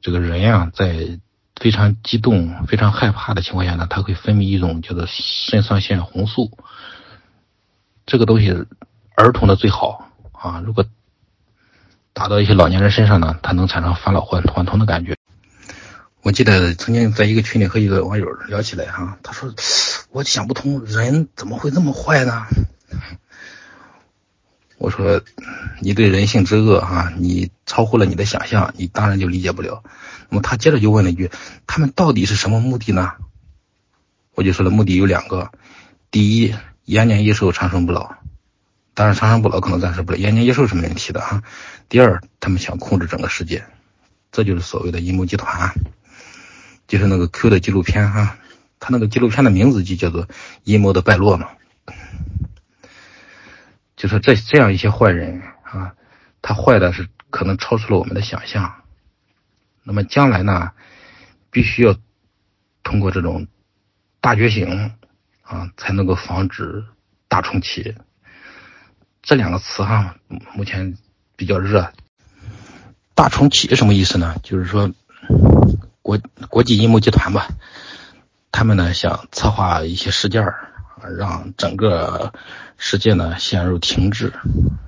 这个人呀，在非常激动、非常害怕的情况下呢，他会分泌一种叫做肾上腺红素。这个东西儿童的最好啊，如果打到一些老年人身上呢，它能产生返老还童的感觉。我记得曾经在一个群里和一个网友聊起来哈，他说我想不通人怎么会这么坏呢？我说你对人性之恶哈，你超乎了你的想象，你当然就理解不了。那么他接着就问了一句，他们到底是什么目的呢？我就说了，目的有两个，第一延年益寿长生不老，当然长生不老可能暂时不了，延年益寿是没问题的哈。第二，他们想控制整个世界，这就是所谓的阴谋集团。就是那个 Q 的纪录片哈，他那个纪录片的名字就叫做《阴谋的败落》嘛。就说这这样一些坏人啊，他坏的是可能超出了我们的想象。那么将来呢，必须要通过这种大觉醒啊，才能够防止大重启。这两个词哈，目前比较热。大重启什么意思呢？就是说。国国际阴谋集团吧，他们呢想策划一些事件儿，让整个世界呢陷入停滞，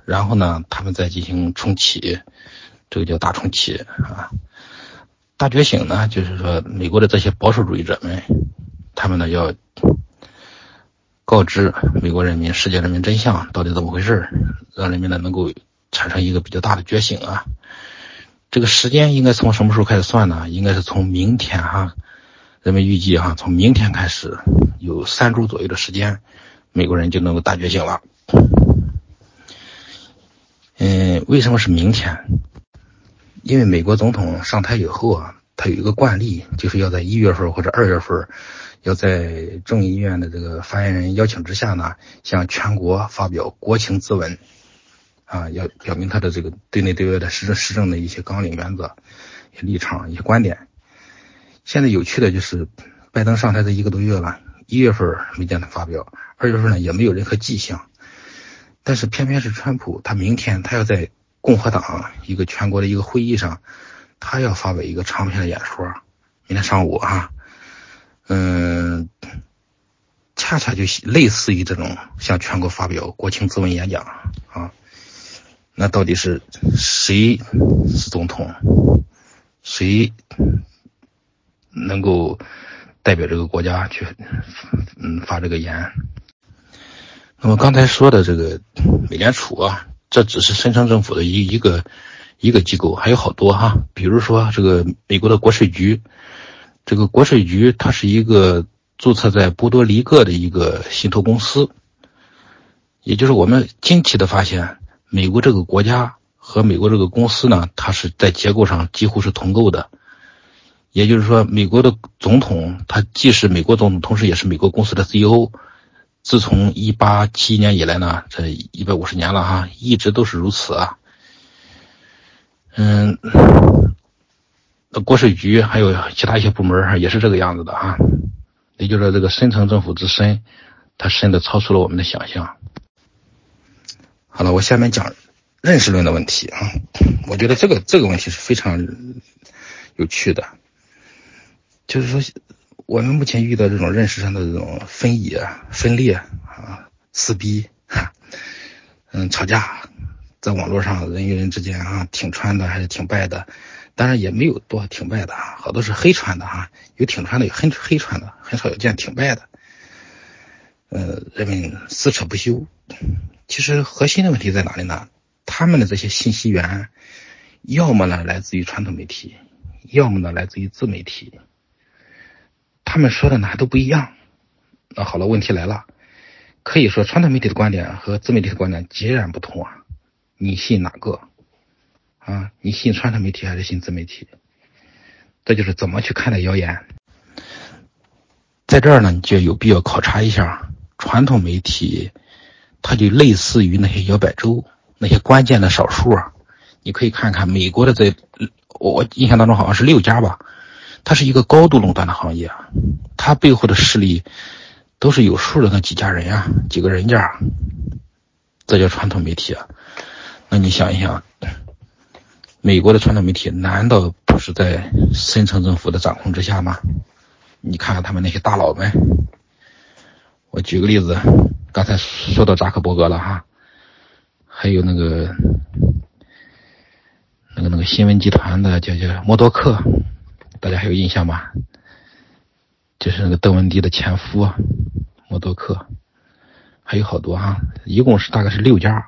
然后呢他们再进行重启，这个叫大重启啊。大觉醒呢就是说美国的这些保守主义者们，他们呢要告知美国人民、世界人民真相到底怎么回事，让人民呢能够产生一个比较大的觉醒啊。这个时间应该从什么时候开始算呢？应该是从明天哈，人们预计哈，从明天开始有三周左右的时间，美国人就能够大觉醒了。嗯，为什么是明天？因为美国总统上台以后啊，他有一个惯例，就是要在一月份或者二月份，要在众议院的这个发言人邀请之下呢，向全国发表国情咨文，啊，要表明他的这个对内对外的施政施政的一些纲领原则、立场、一些观点。现在有趣的就是，拜登上台这一个多月了，一月份没见他发表，二月份呢也没有任何迹象，但是偏偏是川普，他明天他要在。共和党一个全国的一个会议上，他要发表一个长篇的演说，明天上午啊，嗯，恰恰就类似于这种向全国发表国情咨文演讲啊，那到底是谁是总统，谁能够代表这个国家去嗯发这个言？那么刚才说的这个美联储啊。这只是深层政府的一一个一个机构，还有好多哈，比如说这个美国的国税局，这个国税局它是一个注册在波多黎各的一个信托公司，也就是我们惊奇的发现，美国这个国家和美国这个公司呢，它是在结构上几乎是同构的，也就是说，美国的总统他既是美国总统，同时也是美国公司的 CEO。自从一八七年以来呢，这一百五十年了哈，一直都是如此啊。嗯，国税局还有其他一些部门也是这个样子的啊。也就是说，这个深层政府之深，它深的超出了我们的想象。好了，我下面讲认识论的问题啊。我觉得这个这个问题是非常有趣的，就是说。我们目前遇到这种认识上的这种分野、分裂啊、撕逼，嗯，吵架，在网络上人与人之间啊，挺穿的还是挺败的，当然也没有多挺败的啊，好多是黑穿的啊，有挺穿的，有黑黑穿的，很少有见挺败的，呃，人们撕扯不休。其实核心的问题在哪里呢？他们的这些信息源，要么呢来自于传统媒体，要么呢来自于自媒体。他们说的呢都不一样，那好了，问题来了，可以说传统媒体的观点和自媒体的观点截然不同啊，你信哪个？啊，你信传统媒体还是信自媒体？这就是怎么去看待谣言。在这儿呢，你就有必要考察一下传统媒体，它就类似于那些摇摆州那些关键的少数啊，你可以看看美国的这，我印象当中好像是六家吧。它是一个高度垄断的行业，它背后的势力都是有数的那几家人呀，几个人家，这叫传统媒体啊。那你想一想，美国的传统媒体难道不是在深层政府的掌控之下吗？你看看他们那些大佬们，我举个例子，刚才说到扎克伯格了哈，还有那个那个那个新闻集团的叫叫默多克。大家还有印象吗？就是那个邓文迪的前夫默多克，还有好多哈，一共是大概是六家。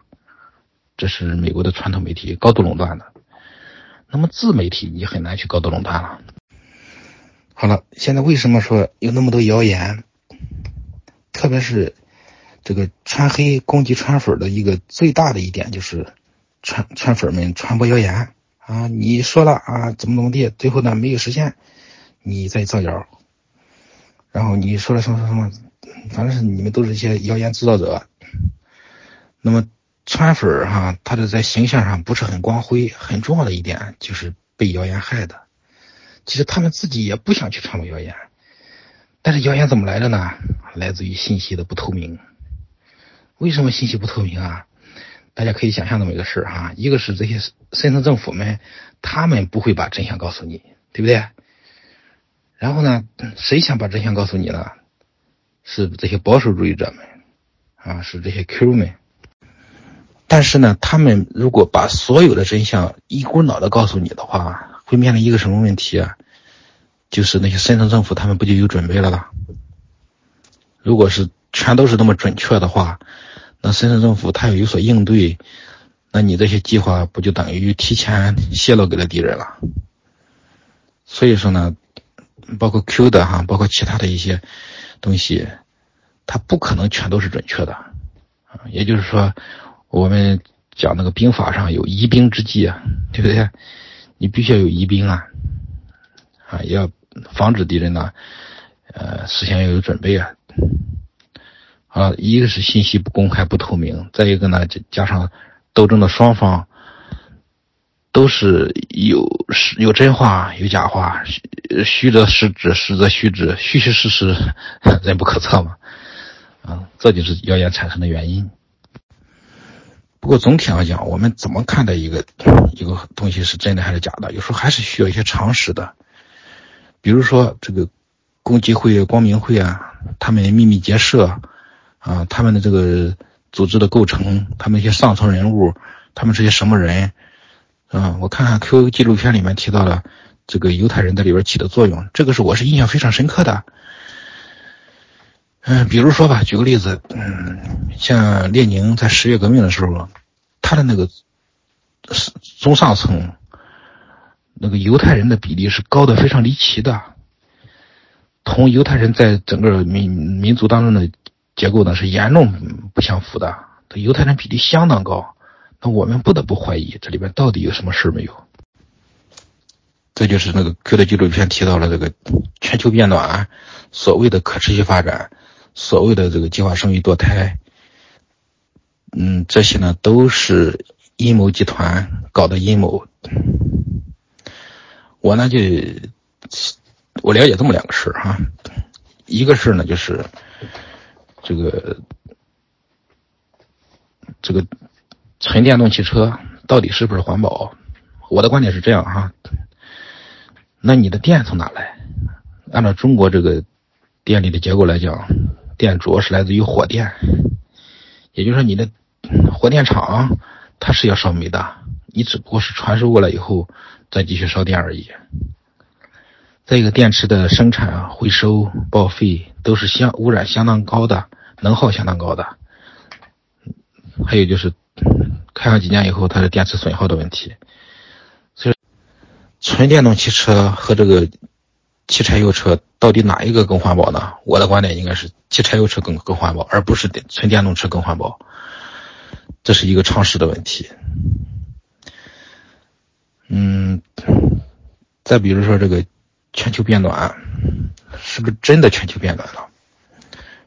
这是美国的传统媒体高度垄断的。那么自媒体你很难去高度垄断了。好了，现在为什么说有那么多谣言？特别是这个川黑攻击川粉的一个最大的一点就是川川粉们传播谣言。啊，你说了啊，怎么怎么地，最后呢没有实现，你再造谣，然后你说了什么什么什么，反正是你们都是一些谣言制造者。那么川粉哈，他的在形象上不是很光辉，很重要的一点就是被谣言害的。其实他们自己也不想去传播谣言，但是谣言怎么来的呢？来自于信息的不透明。为什么信息不透明啊？大家可以想象这么一个事儿哈，一个是这些深层政府们，他们不会把真相告诉你，对不对？然后呢，谁想把真相告诉你呢？是这些保守主义者们，啊，是这些 Q 们。但是呢，他们如果把所有的真相一股脑的告诉你的话，会面临一个什么问题啊？就是那些深层政府他们不就有准备了啦？如果是全都是那么准确的话。那深圳政府他要有所应对，那你这些计划不就等于提前泄露给了敌人了？所以说呢，包括 Q 的哈，包括其他的一些东西，它不可能全都是准确的。也就是说，我们讲那个兵法上有疑兵之计啊，对不对？你必须要有疑兵啊，啊，要防止敌人呢，呃，事先要有准备啊。啊，一个是信息不公开不透明，再一个呢，加上斗争的双方都是有是有真话有假话，虚则实之，实则虚之，虚虚实实，人不可测嘛。啊，这就是谣言产生的原因。不过总体上讲，我们怎么看待一个一个东西是真的还是假的，有时候还是需要一些常识的。比如说这个共济会、光明会啊，他们秘密结社。啊，他们的这个组织的构成，他们一些上层人物，他们是些什么人？啊，我看看 Q 纪录片里面提到了这个犹太人在里边起的作用，这个是我是印象非常深刻的。嗯，比如说吧，举个例子，嗯，像列宁在十月革命的时候，他的那个中上层那个犹太人的比例是高的非常离奇的，同犹太人在整个民民族当中的。结构呢是严重不相符的，这犹太人比例相当高，那我们不得不怀疑这里边到底有什么事没有？这就是那个 Q 的纪录片提到了这个全球变暖，所谓的可持续发展，所谓的这个计划生育堕胎，嗯，这些呢都是阴谋集团搞的阴谋。我呢就我了解这么两个事哈，一个事呢就是。这个这个纯电动汽车到底是不是环保？我的观点是这样哈，那你的电从哪来？按照中国这个电力的结构来讲，电主要是来自于火电，也就是说你的火电厂它是要烧煤的，你只不过是传输过来以后再继续烧电而已。再一个，电池的生产、回收、报废都是相污染相当高的，能耗相当高的。还有就是，开上几年以后，它的电池损耗的问题。所以，纯电动汽车和这个汽柴油车到底哪一个更环保呢？我的观点应该是汽柴油车更更环保，而不是电纯电动车更环保。这是一个常识的问题。嗯，再比如说这个。全球变暖，是不是真的全球变暖了？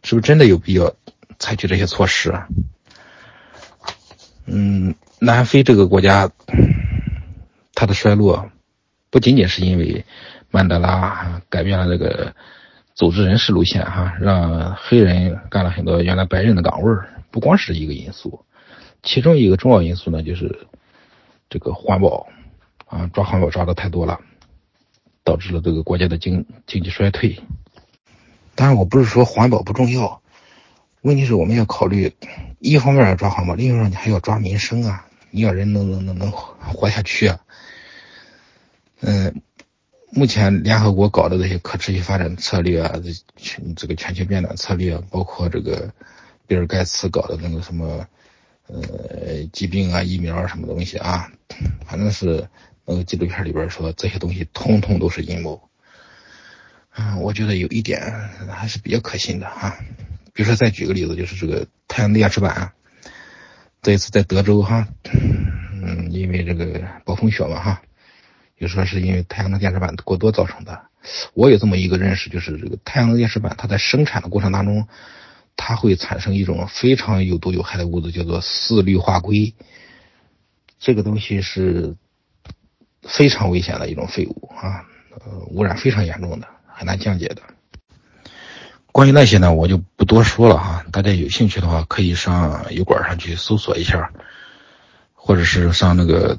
是不是真的有必要采取这些措施？嗯，南非这个国家，它的衰落不仅仅是因为曼德拉改变了这个组织人事路线，哈，让黑人干了很多原来白人的岗位不光是一个因素，其中一个重要因素呢，就是这个环保啊，抓环保抓的太多了。导致了这个国家的经经济衰退。当然，我不是说环保不重要，问题是我们要考虑，一方面要抓环保，另一方面你还要抓民生啊，你要人能能能能活下去啊。嗯，目前联合国搞的这些可持续发展策略啊，这全这个全球变暖策略，包括这个比尔盖茨搞的那个什么呃疾病啊疫苗什么东西啊，反正是。那个纪录片里边说这些东西通通都是阴谋，嗯，我觉得有一点还是比较可信的哈。比如说再举个例子，就是这个太阳能电池板，这一次在德州哈，嗯，因为这个暴风雪嘛哈，就说是因为太阳能电池板过多造成的。我有这么一个认识，就是这个太阳能电池板它在生产的过程当中，它会产生一种非常有毒有害的物质，叫做四氯化硅。这个东西是。非常危险的一种废物啊，呃，污染非常严重的，很难降解的。关于那些呢，我就不多说了哈。大家有兴趣的话，可以上油管上去搜索一下，或者是上那个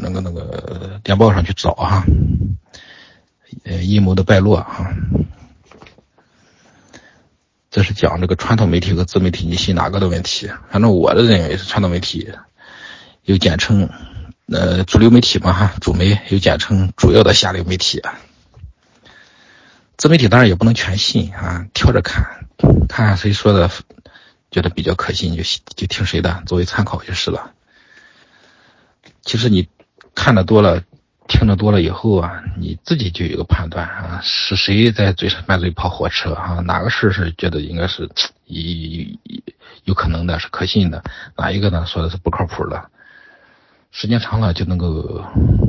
那个那个电报上去找哈。呃，阴谋的败落哈，这是讲这个传统媒体和自媒体你信哪个的问题。反正我的认为是传统媒体，又简称。呃，主流媒体嘛，哈，主媒又简称主要的下流媒体。自媒体当然也不能全信啊，挑着看，看谁说的觉得比较可信就就听谁的，作为参考就是了。其实你看的多了，听得多了以后啊，你自己就有个判断啊，是谁在嘴上满嘴跑火车啊？哪个事是觉得应该是 有有可能的，是可信的？哪一个呢？说的是不靠谱的？时间长了就能够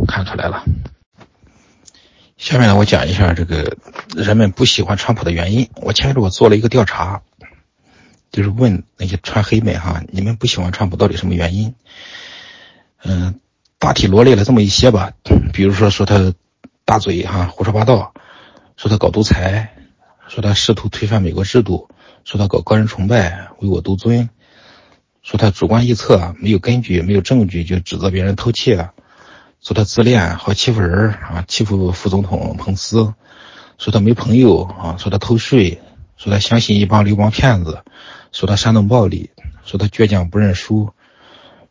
看出来了。下面呢，我讲一下这个人们不喜欢川普的原因。我前面我做了一个调查，就是问那些川黑们哈，你们不喜欢川普到底什么原因？嗯。大体罗列了这么一些吧，比如说说他大嘴哈胡说八道，说他搞独裁，说他试图推翻美国制度，说他搞个人崇拜唯我独尊，说他主观臆测没有根据没有证据就指责别人偷窃，说他自恋好欺负人啊欺负副总统彭斯，说他没朋友啊说他偷税，说他相信一帮流氓骗子，说他煽动暴力，说他倔强不认输。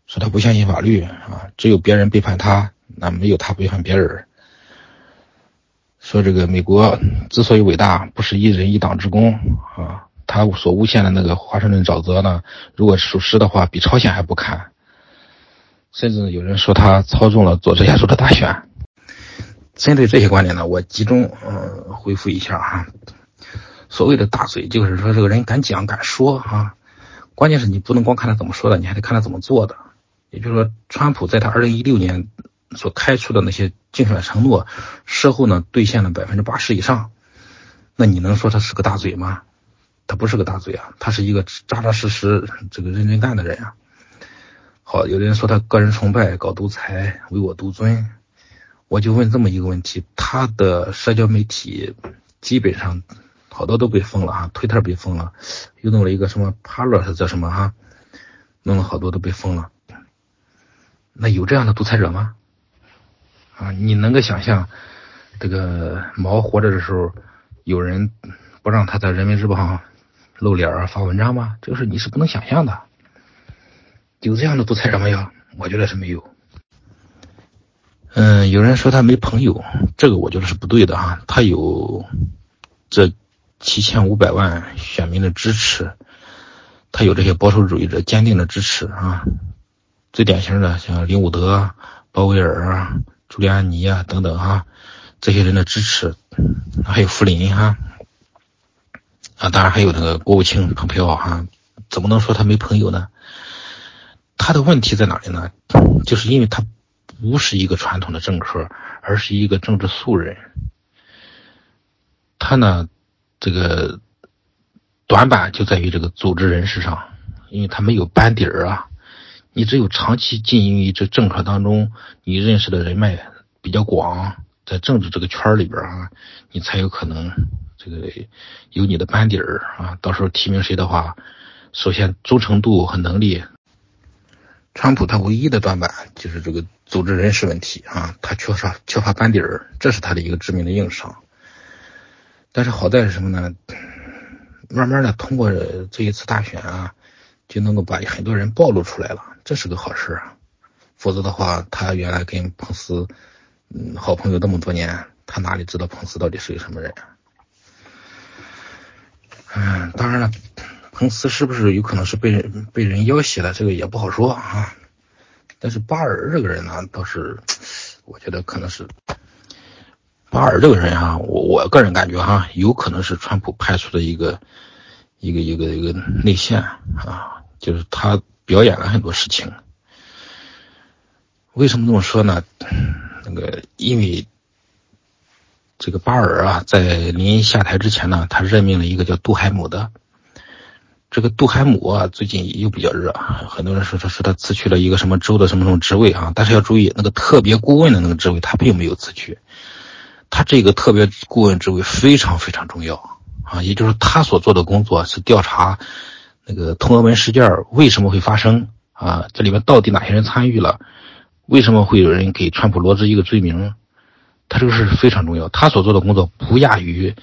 说他不相信法律啊，只有别人背叛他，那没有他背叛别人。说这个美国之所以伟大，不是一人一党之功啊，他所诬陷的那个华盛顿沼泽呢，如果属实的话，比朝鲜还不堪。甚至有人说他操纵了佐治亚州的大选。针对这些观点呢，我集中呃回复一下哈。所谓的大嘴，就是说这个人敢讲敢说哈，关键是你不能光看他怎么说的，你还得看他怎么做的。也就是说，川普在他二零一六年所开出的那些竞选承诺，事后呢兑现了百分之八十以上。那你能说他是个大嘴吗？他不是个大嘴啊，他是一个扎扎实实、这个认真干的人啊。好，有的人说他个人崇拜、搞独裁、唯我独尊，我就问这么一个问题：他的社交媒体基本上好多都被封了哈，推特被封了，又弄了一个什么 Parler 叫什么哈，弄了好多都被封了。那有这样的独裁者吗？啊，你能够想象这个毛活着的时候，有人不让他在人民日报上露脸儿发文章吗？这个是你是不能想象的。有这样的独裁者没有？我觉得是没有。嗯，有人说他没朋友，这个我觉得是不对的哈。他有这七千五百万选民的支持，他有这些保守主义者坚定的支持啊。最典型的像林伍德、鲍威尔啊、朱利安尼啊等等哈，这些人的支持，还有福林哈，啊，啊当然还有那个国务卿蓬佩奥哈，怎么能说他没朋友呢？他的问题在哪里呢？就是因为他不是一个传统的政客，而是一个政治素人。他呢，这个短板就在于这个组织人士上，因为他没有班底儿啊。你只有长期经营于这政客当中，你认识的人脉比较广，在政治这个圈里边啊，你才有可能这个有你的班底儿啊。到时候提名谁的话，首先忠诚度和能力。川普他唯一的短板就是这个组织人事问题啊，他缺少缺乏班底儿，这是他的一个致命的硬伤。但是好在是什么呢？慢慢的通过这一次大选啊。就能够把很多人暴露出来了，这是个好事啊。否则的话，他原来跟彭斯，嗯，好朋友这么多年，他哪里知道彭斯到底是个什么人？嗯，当然了，彭斯是不是有可能是被人被人要挟的，这个也不好说啊。但是巴尔这个人呢，倒是我觉得可能是巴尔这个人啊，我我个人感觉哈，有可能是川普派出的一个一个一个一个内线啊。就是他表演了很多事情，为什么这么说呢？那个因为这个巴尔啊，在临下台之前呢，他任命了一个叫杜海姆的。这个杜海姆啊，最近又比较热，很多人说他说他辞去了一个什么州的什么什么职位啊，但是要注意，那个特别顾问的那个职位他并没有辞去，他这个特别顾问职位非常非常重要啊，也就是他所做的工作是调查。那个通俄门事件为什么会发生啊？这里面到底哪些人参与了？为什么会有人给川普罗织一个罪名？他这个事非常重要，他所做的工作不亚于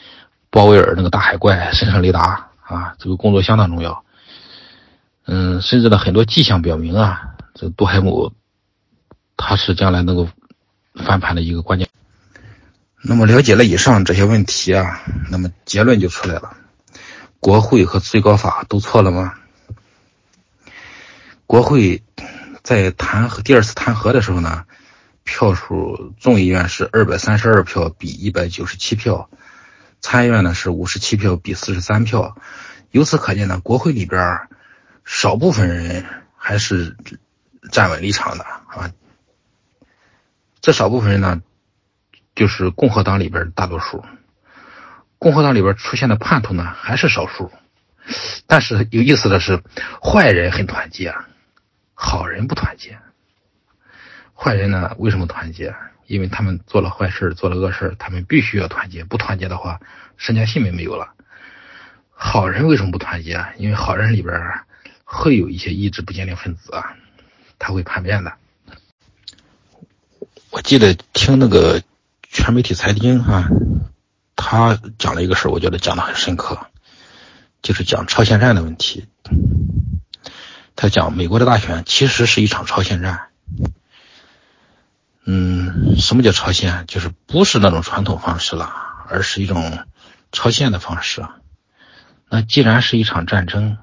鲍威尔那个大海怪神圣雷达啊，这个工作相当重要。嗯，甚至呢，很多迹象表明啊，这杜海姆他是将来能够翻盘的一个关键。那么了解了以上这些问题啊，那么结论就出来了。国会和最高法都错了吗？国会在弹劾第二次弹劾的时候呢，票数，众议院是二百三十二票比一百九十七票，参议院呢是五十七票比四十三票。由此可见呢，国会里边少部分人还是站稳立场的啊。这少部分人呢，就是共和党里边大多数。共和党里边出现的叛徒呢，还是少数。但是有意思的是，坏人很团结，好人不团结。坏人呢，为什么团结？因为他们做了坏事，做了恶事，他们必须要团结。不团结的话，身家性命没有了。好人为什么不团结？因为好人里边会有一些意志不坚定分子啊，他会叛变的。我记得听那个全媒体财经啊，他讲了一个事我觉得讲的很深刻。就是讲超限战的问题，他讲美国的大选其实是一场超限战。嗯，什么叫超限？就是不是那种传统方式了，而是一种超限的方式。那既然是一场战争，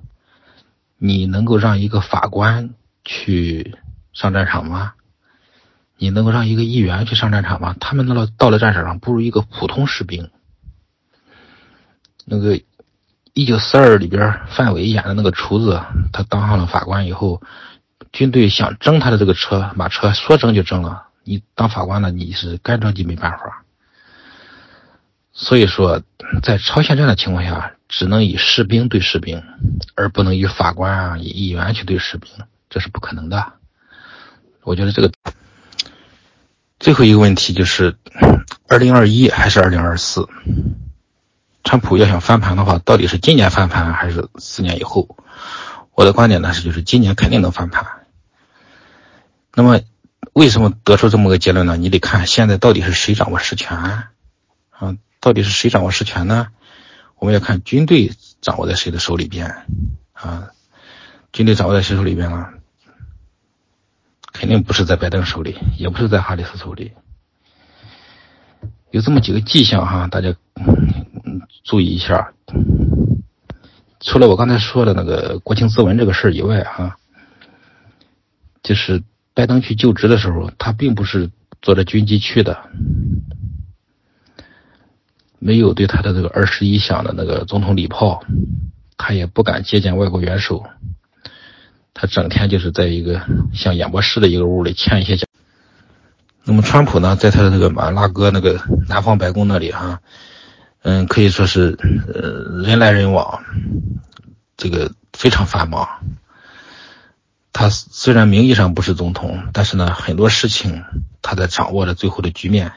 你能够让一个法官去上战场吗？你能够让一个议员去上战场吗？他们到了到了战场上，不如一个普通士兵。那个。一九四二里边，范伟演的那个厨子，他当上了法官以后，军队想征他的这个车，马车说征就征了。你当法官了，你是干着急没办法。所以说，在超限战的情况下，只能以士兵对士兵，而不能以法官啊、以议员去对士兵，这是不可能的。我觉得这个最后一个问题就是，二零二一还是二零二四？川普要想翻盘的话，到底是今年翻盘还是四年以后？我的观点呢是，就是今年肯定能翻盘。那么，为什么得出这么个结论呢？你得看现在到底是谁掌握实权啊？到底是谁掌握实权呢？我们要看军队掌握在谁的手里边啊？军队掌握在谁手里边了？肯定不是在拜登手里，也不是在哈里斯手里。有这么几个迹象哈，大家。嗯注意一下，除了我刚才说的那个国情咨文这个事儿以外，哈，就是拜登去就职的时候，他并不是坐着军机去的，没有对他的这个二十一响的那个总统礼炮，他也不敢接见外国元首，他整天就是在一个像演播室的一个屋里签一些讲。那么川普呢，在他的那个马拉戈那个南方白宫那里，哈。嗯，可以说是，呃，人来人往，这个非常繁忙。他虽然名义上不是总统，但是呢，很多事情他在掌握着最后的局面，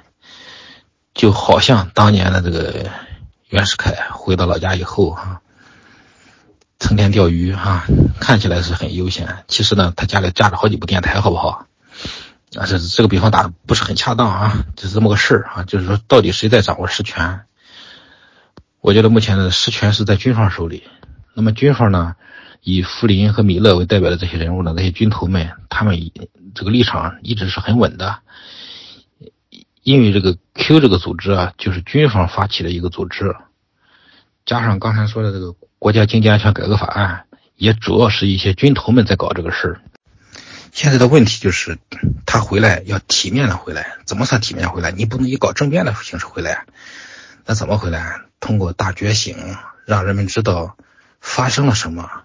就好像当年的这个袁世凯回到老家以后，哈，成天钓鱼，哈，看起来是很悠闲，其实呢，他家里架着好几部电台，好不好？啊，这这个比方打的不是很恰当啊，就是这么个事儿啊，就是说到底谁在掌握实权？我觉得目前的实权是在军方手里。那么军方呢，以福林和米勒为代表的这些人物呢，这些军头们，他们这个立场一直是很稳的。因为这个 Q 这个组织啊，就是军方发起的一个组织，加上刚才说的这个国家经济安全改革法案，也主要是一些军头们在搞这个事儿。现在的问题就是，他回来要体面的回来，怎么算体面回来？你不能以搞政变的形式回来，那怎么回来？通过大觉醒，让人们知道发生了什么，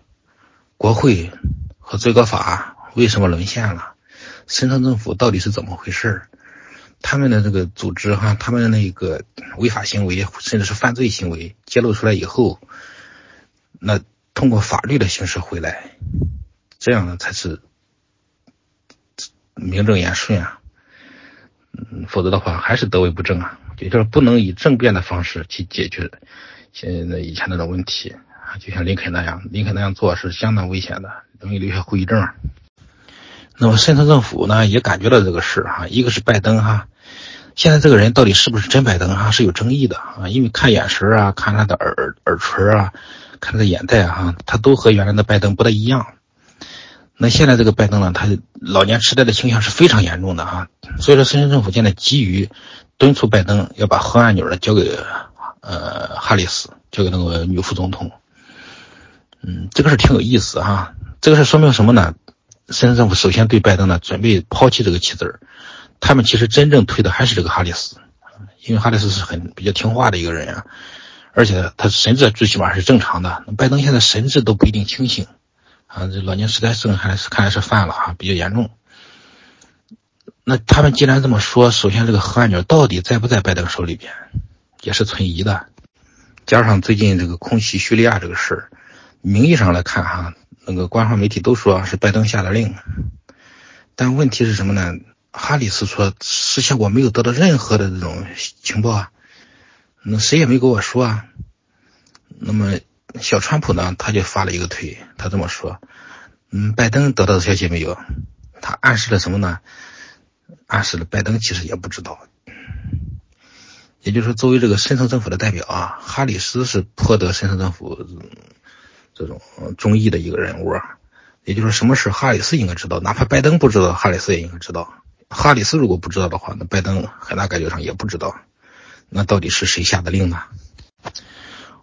国会和最高法为什么沦陷了，深层政府到底是怎么回事他们的这个组织哈，他们的那个违法行为甚至是犯罪行为揭露出来以后，那通过法律的形式回来，这样呢才是名正言顺啊。嗯，否则的话还是得为不正啊。也就是不能以政变的方式去解决现在以前那种问题，就像林肯那样，林肯那样做是相当危险的，容易留下后遗症。那么深层政府呢也感觉到这个事哈，一个是拜登哈，现在这个人到底是不是真拜登哈是有争议的啊，因为看眼神啊，看他的耳耳垂啊，看他的眼袋哈，他都和原来的拜登不太一样。那现在这个拜登呢，他老年痴呆的倾向是非常严重的哈，所以说深圳政府现在急于敦促拜登要把核按钮呢交给呃哈里斯，交给那个女副总统。嗯，这个事挺有意思哈，这个事说明什么呢？深圳政府首先对拜登呢准备抛弃这个棋子儿，他们其实真正推的还是这个哈里斯，因为哈里斯是很比较听话的一个人呀，而且他神智最起码是正常的。拜登现在神智都不一定清醒，啊，这老年痴呆症还是看来是犯了啊，比较严重。那他们既然这么说，首先这个核按钮到底在不在拜登手里边，也是存疑的。加上最近这个空袭叙利亚这个事儿，名义上来看哈，那个官方媒体都说是拜登下的令，但问题是什么呢？哈里斯说事先我没有得到任何的这种情报啊，那谁也没跟我说啊。那么小川普呢，他就发了一个推，他这么说，嗯，拜登得到的消息没有？他暗示了什么呢？暗示了拜登其实也不知道，也就是说，作为这个深层政府的代表啊，哈里斯是颇得深层政府这种中意的一个人物啊。也就是，什么事哈里斯应该知道，哪怕拜登不知道，哈里斯也应该知道。哈里斯如果不知道的话，那拜登很大概率上也不知道。那到底是谁下的令呢？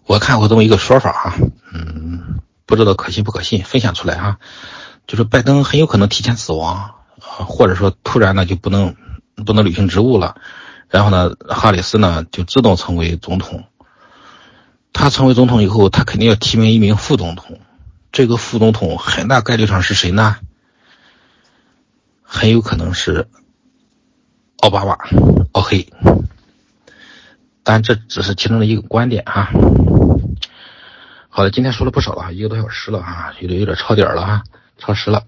我看过这么一个说法哈，嗯，不知道可信不可信，分享出来哈，就是拜登很有可能提前死亡。或者说突然呢就不能不能履行职务了，然后呢，哈里斯呢就自动成为总统。他成为总统以后，他肯定要提名一名副总统。这个副总统很大概率上是谁呢？很有可能是奥巴马，奥黑。但这只是其中的一个观点哈。好的，今天说了不少了，一个多小时了啊，有点有点超点了哈，超时了。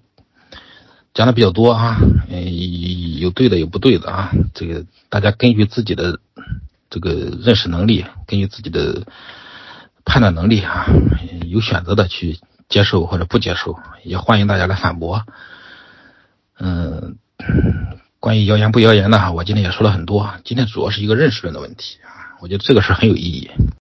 讲的比较多啊，嗯，有对的有不对的啊，这个大家根据自己的这个认识能力，根据自己的判断能力啊，有选择的去接受或者不接受，也欢迎大家来反驳。嗯，关于谣言不谣言呢，我今天也说了很多，今天主要是一个认识论的问题啊，我觉得这个事很有意义。